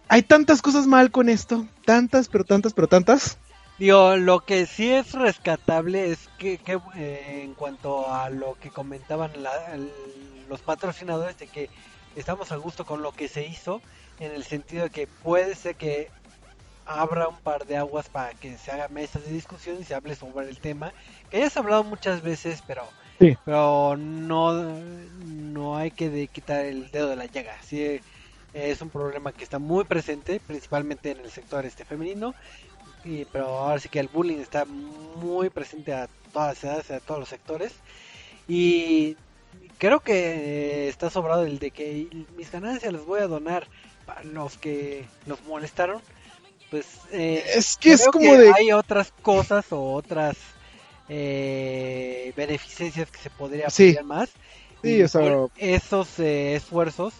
hay tantas cosas mal con esto, tantas, pero tantas, pero tantas. Digo, lo que sí es rescatable es que, eh, en cuanto a lo que comentaban los patrocinadores de que estamos a gusto con lo que se hizo, en el sentido de que puede ser que abra un par de aguas para que se haga mesas de discusión y se hable sobre el tema, que ya se ha hablado muchas veces, pero pero no no hay que quitar el dedo de la llaga. Sí, es un problema que está muy presente, principalmente en el sector este femenino, y, pero ahora sí que el bullying está muy presente a todas las edades, a todos los sectores. Y creo que está sobrado el de que mis ganancias las voy a donar para los que los molestaron. Pues eh, Es que es como que de... hay otras cosas o otras eh, beneficencias que se podría Sí. apoyar más. Sí, Y o sea- por esos eh, esfuerzos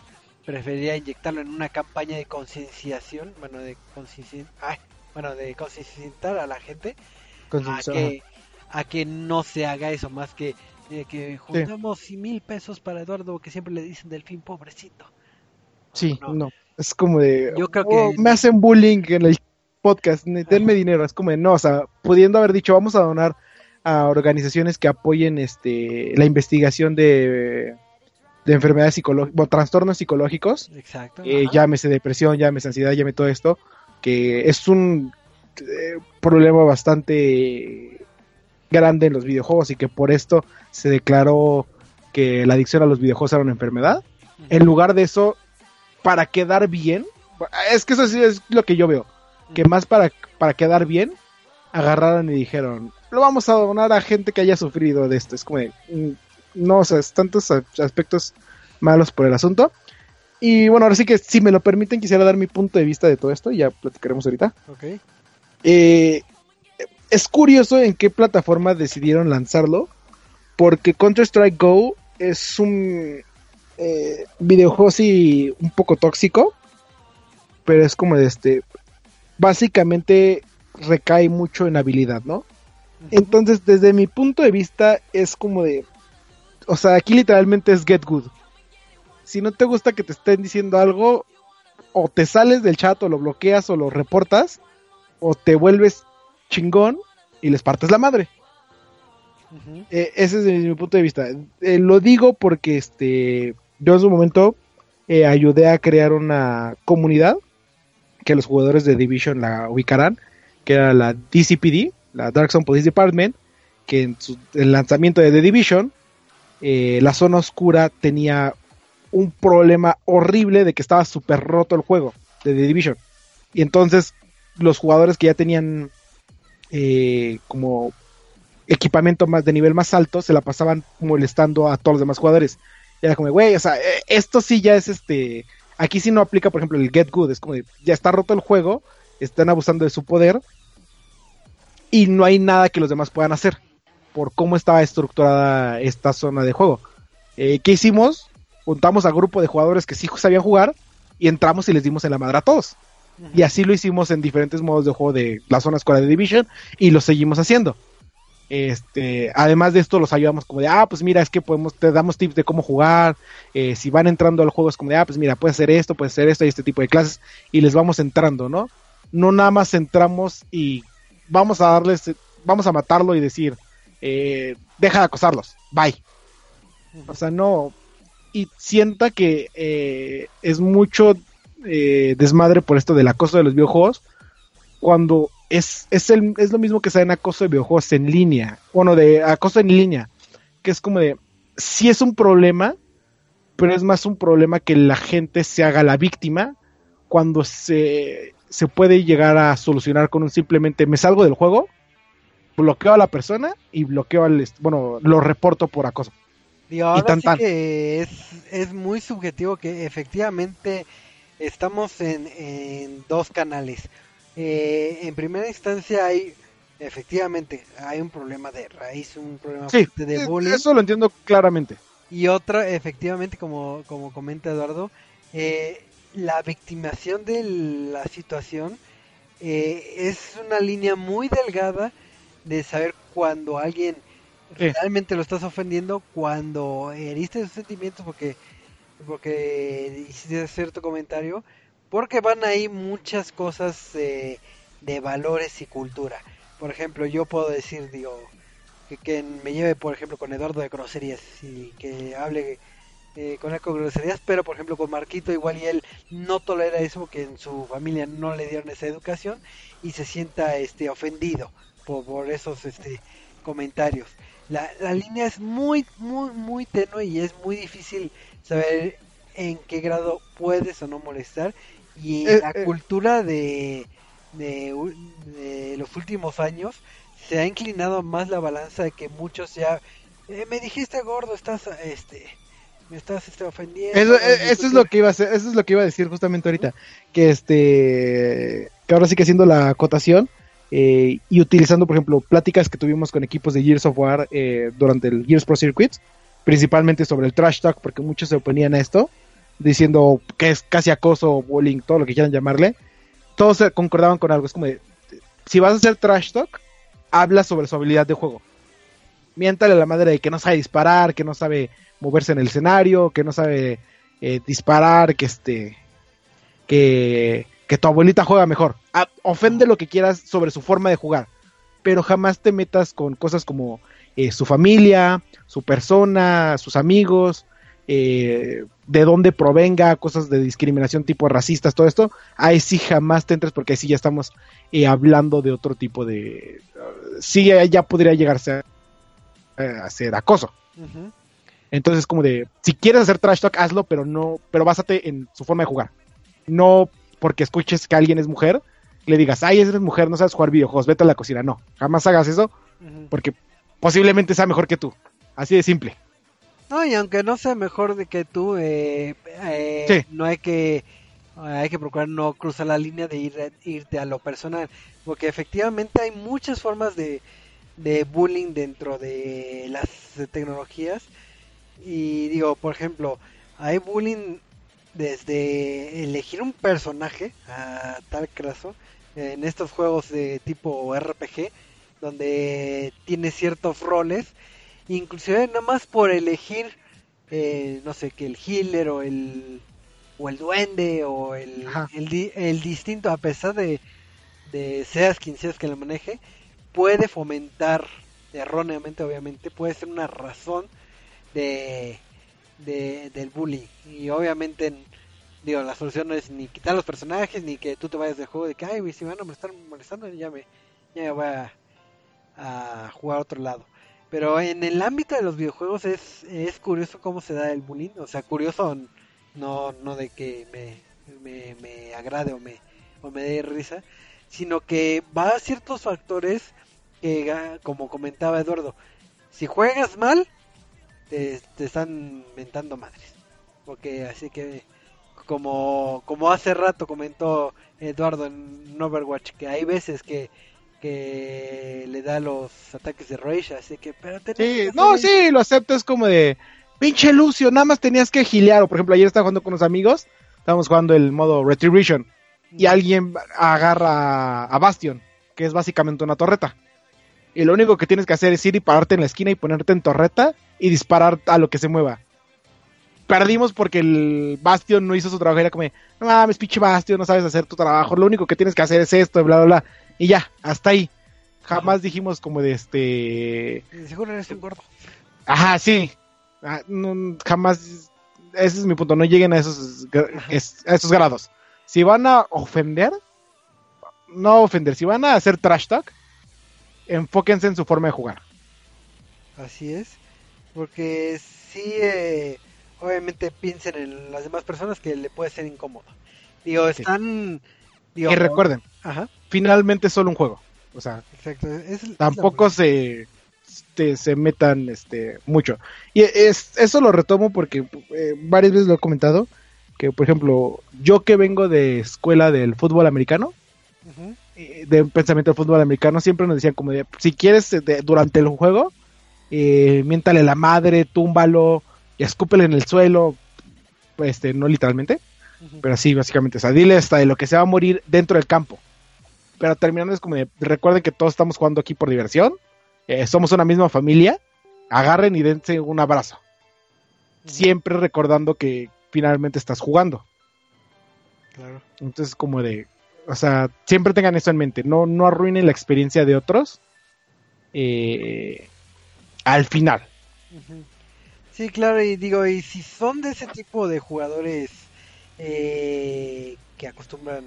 preferiría inyectarlo en una campaña de concienciación, bueno, de conciencia, ay, bueno, de concienciar a la gente a que a que no se haga eso más que que juntamos mil pesos para Eduardo que siempre le dicen delfín pobrecito. Sí, No. no. Es como de. Yo creo "Oh, que- me hacen bullying en el podcast, denme dinero. Es como de, no, o sea, pudiendo haber dicho, vamos a donar a organizaciones que apoyen este la investigación de, de enfermedades psicológicas, o trastornos psicológicos, Exacto. eh, llámese depresión, llámese ansiedad, llámese todo esto, que es un eh, problema bastante grande en los videojuegos y que por esto se declaró que la adicción a los videojuegos era una enfermedad en lugar de eso, para quedar bien, es que eso sí es lo que yo veo, que más para, para quedar bien, agarraron y dijeron, lo vamos a donar a gente que haya sufrido de esto. Es como de, mm, no, o sea, es tantos aspectos malos por el asunto. Y bueno, ahora sí que si me lo permiten, quisiera dar mi punto de vista de todo esto y ya platicaremos ahorita. Ok. Eh, es curioso en qué plataforma decidieron lanzarlo, porque Counter-Strike Go es un eh, videojuego sí un poco tóxico, pero es como de este, básicamente recae mucho en habilidad, ¿no? Entonces, desde mi punto de vista, es como de, o sea, aquí literalmente es get good. Si no te gusta que te estén diciendo algo, o te sales del chat, o lo bloqueas, o lo reportas, o te vuelves chingón y les partes la madre. Eh, ese es desde mi punto de vista. Eh, lo digo porque este, yo en su momento eh, ayudé a crear una comunidad que los jugadores de Division la ubicarán, que era la DCPD, la Dark Zone Police Department, que en su el lanzamiento de The Division, eh, la zona oscura tenía un problema horrible de que estaba súper roto el juego de The Division. Y entonces los jugadores que ya tenían eh, como equipamiento más de nivel más alto se la pasaban molestando a todos los demás jugadores. Y era como, güey, o sea, eh, esto sí ya es este. Aquí sí no aplica, por ejemplo, el Get Good. Es como, de, ya está roto el juego, están abusando de su poder y no hay nada que los demás puedan hacer por cómo estaba estructurada esta zona de juego. Eh, ¿Qué hicimos? Juntamos a grupo de jugadores que sí sabían jugar y entramos y les dimos en la madre a todos. Y así lo hicimos en diferentes modos de juego de la zona escuela de Division y lo seguimos haciendo. Este, además de esto los ayudamos como de, ah, pues mira, es que podemos, te damos tips de cómo jugar, eh, si van entrando al juego es como de, ah, pues mira, puedes hacer esto, puedes hacer esto y este tipo de clases y les vamos entrando, ¿no? No nada más entramos y vamos a darles, vamos a matarlo y decir, eh, deja de acosarlos, bye. O sea, no, y sienta que eh, es mucho desmadre por esto del acoso de los videojuegos cuando es, es, el, es lo mismo que sea en acoso de videojuegos en línea, bueno, de acoso en línea, que es como de, sí es un problema, pero es más un problema que la gente se haga la víctima cuando se, se puede llegar a solucionar con un simplemente me salgo del juego, bloqueo a la persona y bloqueo al, bueno, lo reporto por acoso. Digo, ahora tan, sí tan. que es, es muy subjetivo que efectivamente estamos en, en dos canales. Eh, en primera instancia hay, efectivamente, hay un problema de raíz, un problema Sí, de bullying. eso lo entiendo claramente. Y otra, efectivamente, como, como comenta Eduardo, eh, la victimación de la situación eh, es una línea muy delgada de saber cuando alguien Sí. realmente lo estás ofendiendo, cuando heriste sus sentimientos porque, porque hiciste cierto comentario, porque van ahí muchas cosas eh, de valores y cultura. Por ejemplo, yo puedo decir, digo, que, que me lleve, por ejemplo, con Eduardo de groserías y que hable eh, con él con groserías, pero por ejemplo con Marquito igual y él no tolera eso porque en su familia no le dieron esa educación y se sienta este ofendido por, por esos este comentarios. La, la línea es muy, muy, muy tenue y es muy difícil saber en qué grado puedes o no molestar y Eh, la eh. cultura de de, los últimos años se ha inclinado más la balanza de que muchos ya eh, me dijiste gordo, estás este me estás este, ofendiendo. Eso, es lo que iba a hacer- eso es lo que iba a decir justamente ahorita. Que este que ahora sí que haciendo la acotación eh, y utilizando, por ejemplo, pláticas que tuvimos con equipos de Gears of War eh, durante el Gears Pro Circuits, principalmente sobre el trash talk, porque muchos se oponían a esto, diciendo que es casi acoso, bullying, todo lo que quieran llamarle. Todos concordaban con algo. Es como de, si vas a hacer trash talk, habla sobre su habilidad de juego. Miéntale a la madre de que no sabe disparar, que no sabe moverse en el escenario, que no sabe eh, disparar, que este que, que tu abuelita juega mejor. Ah, ofende lo que quieras sobre su forma de jugar, pero jamás te metas con cosas como eh, su familia, su persona, sus amigos, eh, de dónde provenga, cosas de discriminación tipo racistas, todo esto. Ahí sí jamás te entres porque ahí sí ya estamos eh, hablando de otro tipo de... sí, ya podría llegarse a, a ser acoso. Entonces, como de, si quieres hacer trash talk, hazlo, pero no, pero básate en su forma de jugar. No porque escuches que alguien es mujer, le digas, ay, eres mujer, no sabes jugar videojuegos, vete a la cocina. No, jamás hagas eso, porque posiblemente sea mejor que tú. Así de simple. No, y aunque no sea mejor de que tú, eh, eh, Sí. no hay que hay que procurar no cruzar la línea de ir, irte a lo personal, porque efectivamente hay muchas formas de, de bullying dentro de las tecnologías y digo, por ejemplo, hay bullying desde elegir un personaje a tal caso en estos juegos de tipo RPG donde tiene ciertos roles inclusive nada más por elegir eh, no sé que el healer o el o el duende o el, el, el distinto a pesar de, de seas quien seas que lo maneje puede fomentar erróneamente obviamente puede ser una razón de, de del bullying. Y obviamente digo la solución no es ni quitar los personajes ni que tú te vayas del juego de que ay si van a me están molestando ya me ya me voy a, a jugar a otro lado pero en el ámbito de los videojuegos es, es curioso cómo se da el bullying. O sea, curioso no, no de que me, me, me agrade o me, o me dé risa, sino que va a ciertos factores que, como comentaba Eduardo, si juegas mal, te, te están mentando madres. Porque así que, como, como hace rato comentó Eduardo en Overwatch, que hay veces que que le da los ataques de Rage, así que pero Sí, no, hacer- sí, lo acepto, es como de, pinche Lucio, nada más tenías que gilear. O por ejemplo, ayer estaba jugando con unos amigos, estábamos jugando el modo Retribution, y alguien agarra a Bastion, que es básicamente una torreta. Y lo único que tienes que hacer es ir y pararte en la esquina y ponerte en torreta y disparar a lo que se mueva. Perdimos porque el Bastion no hizo su trabajo. Era como, no mames, pinche Bastion, no sabes hacer tu trabajo. Lo único que tienes que hacer es esto, bla, bla, bla. Y ya, hasta ahí. Jamás dijimos como de este. Seguro eres un gordo. Ajá, sí. Ah, no, jamás. Ese es mi punto. No lleguen a esos, a esos grados. Si van a ofender, no ofender. Si van a hacer trash talk, enfóquense en su forma de jugar. Así es. Porque sí, eh, obviamente piensen en las demás personas que le puede ser incómodo. Digo, Sí. Digo, y recuerden, Ajá, finalmente es solo un juego. O sea, exacto. es- tampoco se, este, se metan este, mucho. Y es, eso lo retomo porque eh, varias veces lo he comentado. Que, por ejemplo, yo que vengo de escuela del fútbol americano, Ujú, eh, de pensamiento del fútbol americano siempre nos decían como de, si quieres eh, de- durante el juego eh, miéntale la madre túmbalo escúpele en el suelo este no literalmente pero sí básicamente o sea dile hasta de lo que se va a morir dentro del campo. Pero terminando es como de recuerden que todos estamos jugando aquí por diversión eh, somos una misma familia agarren y dense un abrazo. Siempre recordando que finalmente estás jugando. Claro. entonces, como de, o sea, siempre tengan eso en mente, no, no arruinen la experiencia de otros eh, al final. Sí, claro, y digo, y si son de ese tipo de jugadores eh, que acostumbran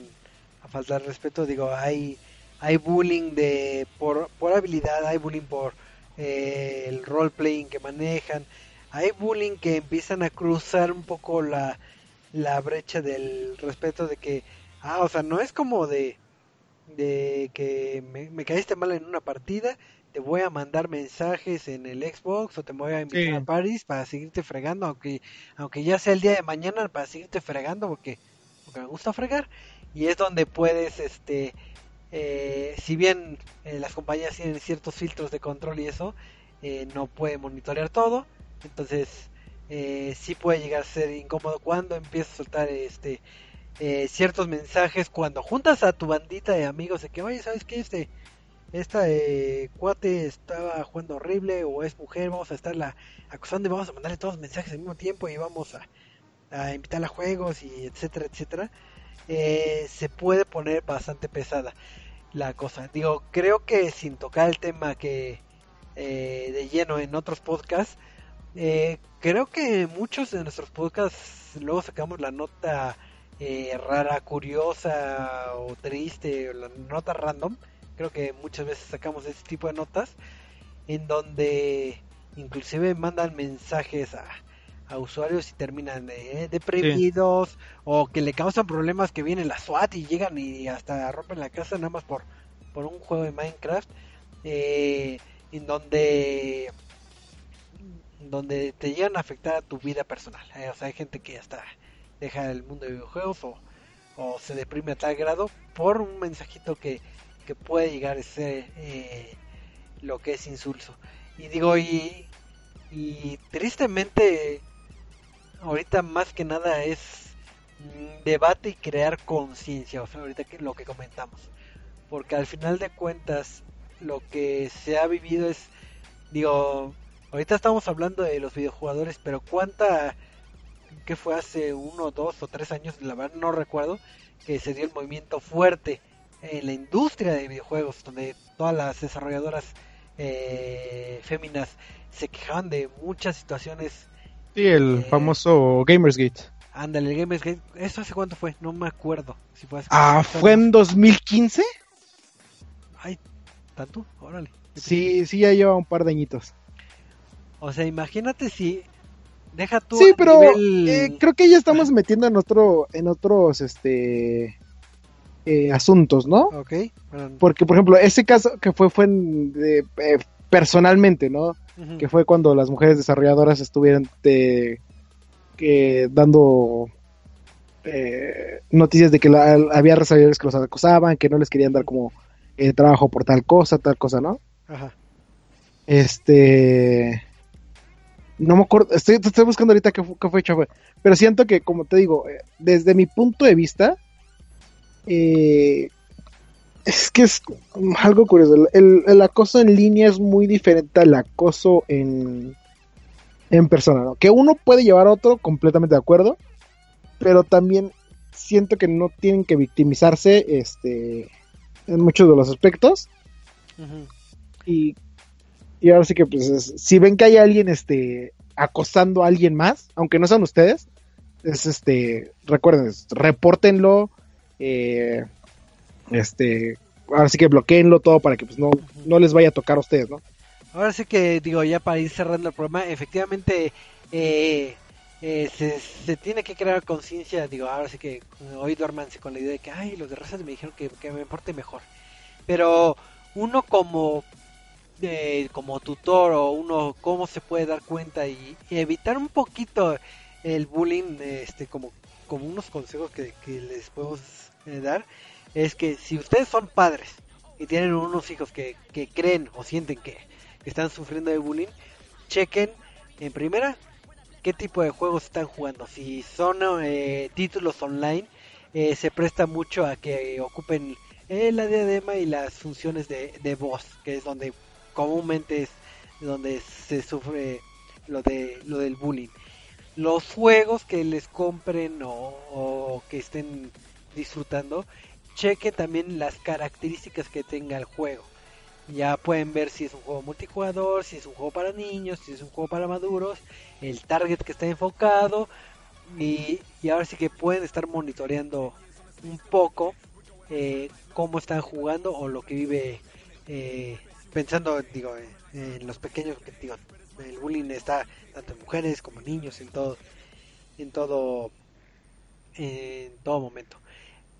a faltar respeto, digo, hay hay bullying de por, por habilidad, hay bullying por eh, el role playing que manejan, hay bullying que empiezan a cruzar un poco la, la brecha del respeto de que, ah, o sea, no es como de de que me, me caíste mal en una partida, te voy a mandar mensajes en el Xbox o te voy a invitar Sí. a Paris para seguirte fregando, aunque aunque ya sea el día de mañana para seguirte fregando porque, porque me gusta fregar. Y es donde puedes este eh, si bien eh, las compañías tienen ciertos filtros de control y eso eh, no puede monitorear todo. Entonces eh, sí puede llegar a ser incómodo cuando empiezas a soltar este eh, ciertos mensajes cuando juntas a tu bandita de amigos de que oye sabes qué este esta eh, cuate estaba jugando horrible o es mujer, vamos a estarla acusando y vamos a mandarle todos los mensajes al mismo tiempo y vamos a, invitarla a juegos y etcétera, etcétera, eh, se puede poner bastante pesada la cosa. Digo, creo que sin tocar el tema que eh, de lleno en otros podcasts, eh, creo que muchos de nuestros podcasts luego sacamos la nota eh, rara, curiosa o triste, o la nota random creo que muchas veces sacamos ese tipo de notas en donde inclusive mandan mensajes a, usuarios y terminan eh, deprimidos o que le causan problemas que viene la SWAT y llegan y hasta rompen la casa nada más por, por un juego de Minecraft eh, en donde donde te llegan a afectar a tu vida personal. Eh, o sea hay gente que hasta deja el mundo de videojuegos o se deprime a tal grado por un mensajito que que puede llegar a ser eh, lo que es insulso. Y digo, y, y tristemente, ahorita más que nada es mm, debate y crear conciencia, o sea, ahorita que lo que comentamos. Porque al final de cuentas, lo que se ha vivido es, digo, ahorita estamos hablando de los videojugadores, pero cuánta, que fue hace uno, dos o tres años, la verdad no recuerdo, que se dio el movimiento fuerte en la industria de videojuegos, donde todas las desarrolladoras eh, féminas se quejaban de muchas situaciones. Sí, el Eh, famoso Gamersgate. Ándale, el Gamersgate, ¿eso hace cuánto fue? No me acuerdo. Si fue hace Ah, ¿fue en años. 2015? Ay, ¿tanto? Órale. Sí, sí, ya lleva un par de añitos. O sea, imagínate si deja tú Sí, pero nivel- eh, creo que ya estamos metiendo en otro, en otros, este, eh, asuntos, ¿no? Ok, bueno, Porque, por ejemplo, ese caso que fue, fue en, de, eh, personalmente, ¿no? Que fue cuando las mujeres desarrolladoras estuvieron de- que dando eh, noticias de que la- había desarrolladores que los acosaban, que no les querían dar como eh, trabajo por tal cosa, tal cosa, ¿no? Ajá. Este. No me acuerdo, estoy, estoy buscando ahorita qué, qué fecha fue. Pero siento que, como te digo, eh, desde mi punto de vista, eh, es que es algo curioso. El, el- acoso en línea es muy diferente al acoso en, en persona, ¿no? Que uno puede llevar a otro, completamente de acuerdo, pero también siento que no tienen que victimizarse este, en muchos de los aspectos y, y ahora sí que pues es- si ven que hay alguien este acosando a alguien más, aunque no sean ustedes, es este, recuerden, repórtenlo, eh, este, ahora sí que bloqueenlo todo para que pues no, no les vaya a tocar a ustedes, ¿no? Ahora sí que digo, ya para ir cerrando el programa, efectivamente eh, eh, se, se tiene que crear conciencia, digo, ahora sí que hoy duérmanse con la idea de que, ay, los de razas me dijeron que, que me porte mejor. Pero uno como eh, como tutor o uno cómo se puede dar cuenta y, y evitar un poquito el bullying, este, como, como unos consejos que, que les podemos eh, dar, es que si ustedes son padres y tienen unos hijos que, que creen o sienten que, están sufriendo de bullying, chequen en primera qué tipo de juegos están jugando. Si son eh, títulos online, eh, se presta mucho a que ocupen eh, la diadema y las funciones de, de voz, que es donde comúnmente es donde se sufre lo de lo del bullying. Los juegos que les compren o, o que estén disfrutando, chequen también las características que tenga el juego. Ya pueden ver si es un juego multijugador, si es un juego para niños, si es un juego para maduros, el target que está enfocado y, y ahora sí que pueden estar monitoreando un poco eh, cómo están jugando o lo que vive eh, pensando digo en los pequeños que digo el bullying está tanto en mujeres como en niños en todo en todo en todo momento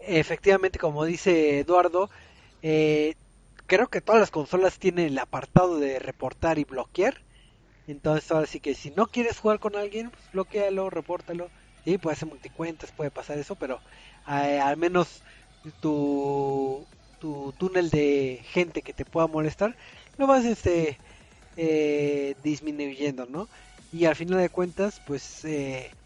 efectivamente como dice Eduardo Eh, creo que todas las consolas tienen el apartado de reportar y bloquear. Entonces ahora sí que si no quieres jugar con alguien, pues bloquealo, repórtalo. Sí, puede ser multicuentas, puede pasar eso, pero eh, al menos tu, tu túnel de gente que te pueda molestar lo vas este eh, disminuyendo, ¿no? Y al final de cuentas, pues eh,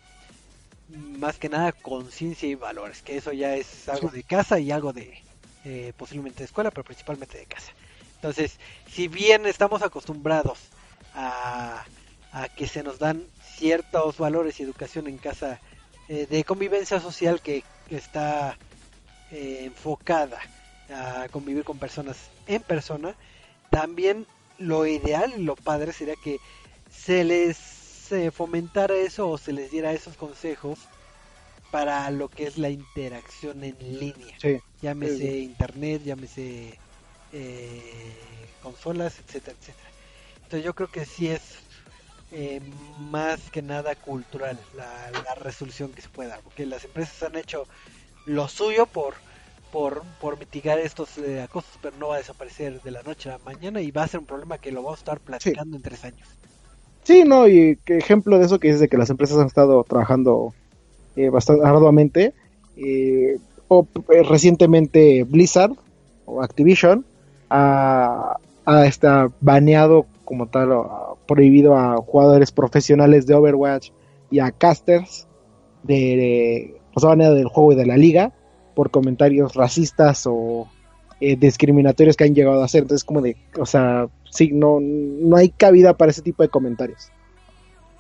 más que nada conciencia y valores, que eso ya es algo de casa y algo de eh, posiblemente de escuela, pero principalmente de casa. Entonces, si bien estamos acostumbrados a, a que se nos dan ciertos valores y educación en casa eh, de convivencia social que, que está eh, enfocada a convivir con personas en persona, también lo ideal y lo padre sería que se les eh, fomentara eso o se les diera esos consejos para lo que es la interacción en línea. Sí. Llámese Sí, internet, llámese eh, consolas, etcétera, etcétera. Entonces yo creo que sí es eh, más que nada cultural la, la resolución que se puede dar, porque las empresas han hecho lo suyo por por, por mitigar estos eh, acosos, pero no va a desaparecer de la noche a la mañana y va a ser un problema que lo vamos a estar platicando en tres años. Sí, no, y ejemplo de eso que dices de que las empresas han estado trabajando eh, bastante arduamente. eh, o eh, recientemente Blizzard o Activision ha, ha está baneado como tal, o prohibido a jugadores profesionales de Overwatch y a casters de, de ha baneado del juego y de la liga por comentarios racistas o eh, discriminatorios que han llegado a hacer. Entonces, como de, o sea, sí, no, no hay cabida para ese tipo de comentarios.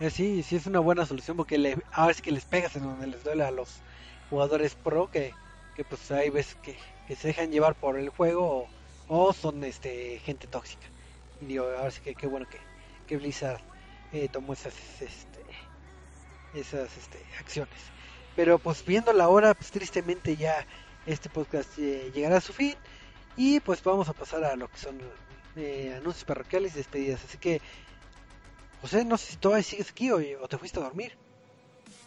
Eh, sí, sí es una buena solución porque le, a ver si que les pegas en donde les duele a los jugadores pro que, que pues hay veces que, se dejan llevar por el juego o, o son este gente tóxica. Y digo, ahora sí que qué bueno que, que Blizzard eh, tomó esas este, esas este, acciones. Pero pues viendo la hora, pues tristemente ya este podcast eh, llegará a su fin y pues vamos a pasar a lo que son eh, anuncios parroquiales y despedidas. Así que José, no sé si todavía sigues aquí o, o te fuiste a dormir.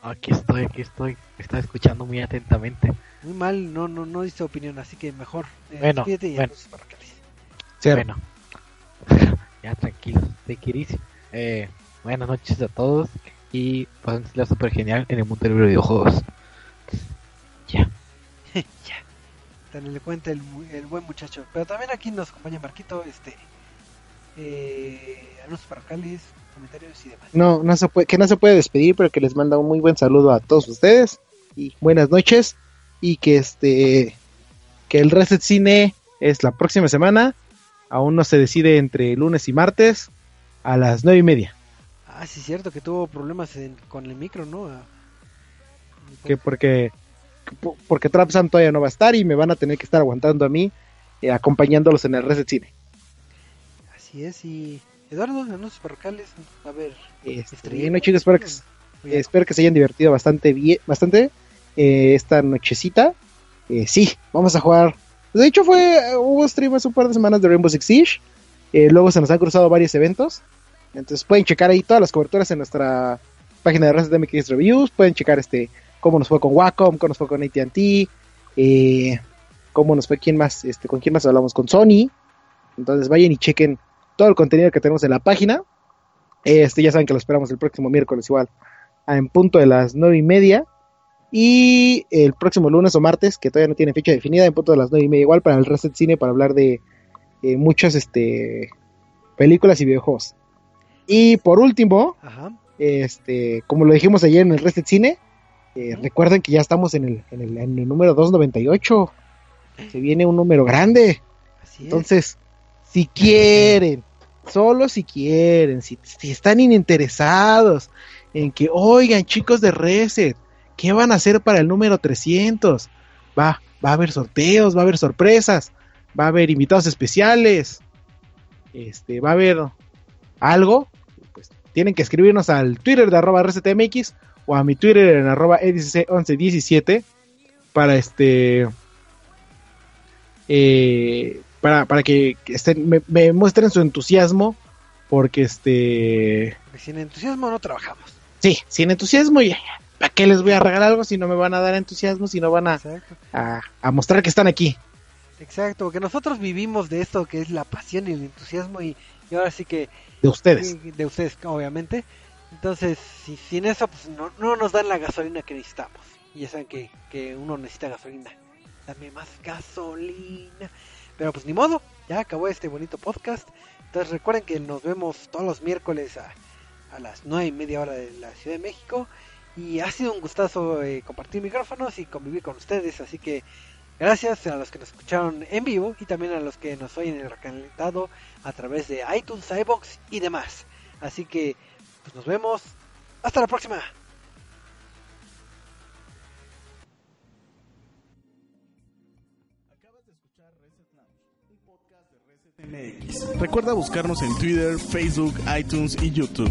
Aquí estoy, aquí estoy. Estaba escuchando muy atentamente. Muy mal, no no no diste opinión, así que mejor eh, Bueno, despídete y bueno. anuncios parroquiales. Bueno, ya it easy. Eh, buenas noches a todos y pásenla súper genial en el mundo de los videojuegos. Ya. ya. Tan le cuenta el, el buen muchacho. Pero también aquí nos acompaña Marquito, este eh, anuncios parroquiales, comentarios y demás. No, no se puede, que no se puede despedir, pero que les manda un muy buen saludo a todos ustedes y buenas noches y que este que el Reset Cine es la próxima semana, aún no se decide entre lunes y martes a las nueve y media, Ah, sí, cierto que tuvo problemas en- con el micro, ¿no? Ah, que porque porque Trap Sam todavía no va a estar y me van a tener que estar aguantando a mí eh, acompañándolos en el Reset Cine. Así es, y Eduardo, anuncios parroquiales, a ver. Este, bueno, chicos, espero que, Oye, espero que se hayan divertido bastante bien, bastante eh, esta nochecita. Eh, sí, vamos a jugar. De hecho, fue hubo stream hace un par de semanas de Rainbow Six Siege. Eh, luego se nos han cruzado varios eventos. Entonces pueden checar ahí todas las coberturas en nuestra página de Resident MX Reviews. Pueden checar este cómo nos fue con Wacom, cómo nos fue con AT&T, eh, cómo nos fue quién más, este, con quién más hablamos con Sony. Entonces vayan y chequen todo el contenido que tenemos en la página. Este, ya saben que lo esperamos el próximo miércoles igual en punto de las nueve y media. Y el próximo lunes o martes, que todavía no tiene fecha definida, en punto de las nueve y media igual para el Reset Cine para hablar de eh, muchas este, películas y videojuegos. Y por último, Ajá. este, como lo dijimos ayer en el Reset Cine, eh, recuerden que ya estamos en el, en el, en el número 298. Se viene un número grande. Así es. Entonces, si quieren, solo si quieren, si, si están interesados en que, oigan, chicos de Reset, ¿qué van a hacer para el número 300? Va, va a haber sorteos, va a haber sorpresas, va a haber invitados especiales, este, va a haber algo, pues tienen que escribirnos al Twitter de arroba ResetMX o a mi Twitter en arroba edc1117 para este eh, para, para que que estén, me, me muestren su entusiasmo porque este sin entusiasmo no trabajamos. sí, sin entusiasmo ya, ¿para qué les voy a regalar algo si no me van a dar entusiasmo, si no van a, a mostrar que están aquí? Exacto, porque nosotros vivimos de esto que es la pasión y el entusiasmo y, y ahora sí que De ustedes. de ustedes obviamente. Entonces, si, sin eso pues no, no nos dan la gasolina que necesitamos. Y ya saben que, que uno necesita gasolina. Dame más gasolina. Pero pues ni modo, ya acabó este bonito podcast. Entonces recuerden que nos vemos todos los miércoles a, a las nueve y media hora de la Ciudad de México. Y ha sido un gustazo eh, compartir micrófonos y convivir con ustedes. Así que gracias a los que nos escucharon en vivo y también a los que nos oyen en el recalentado a través de iTunes, iBox y demás. Así que pues nos vemos. Hasta la próxima. Recuerda buscarnos en Twitter, Facebook, iTunes y YouTube.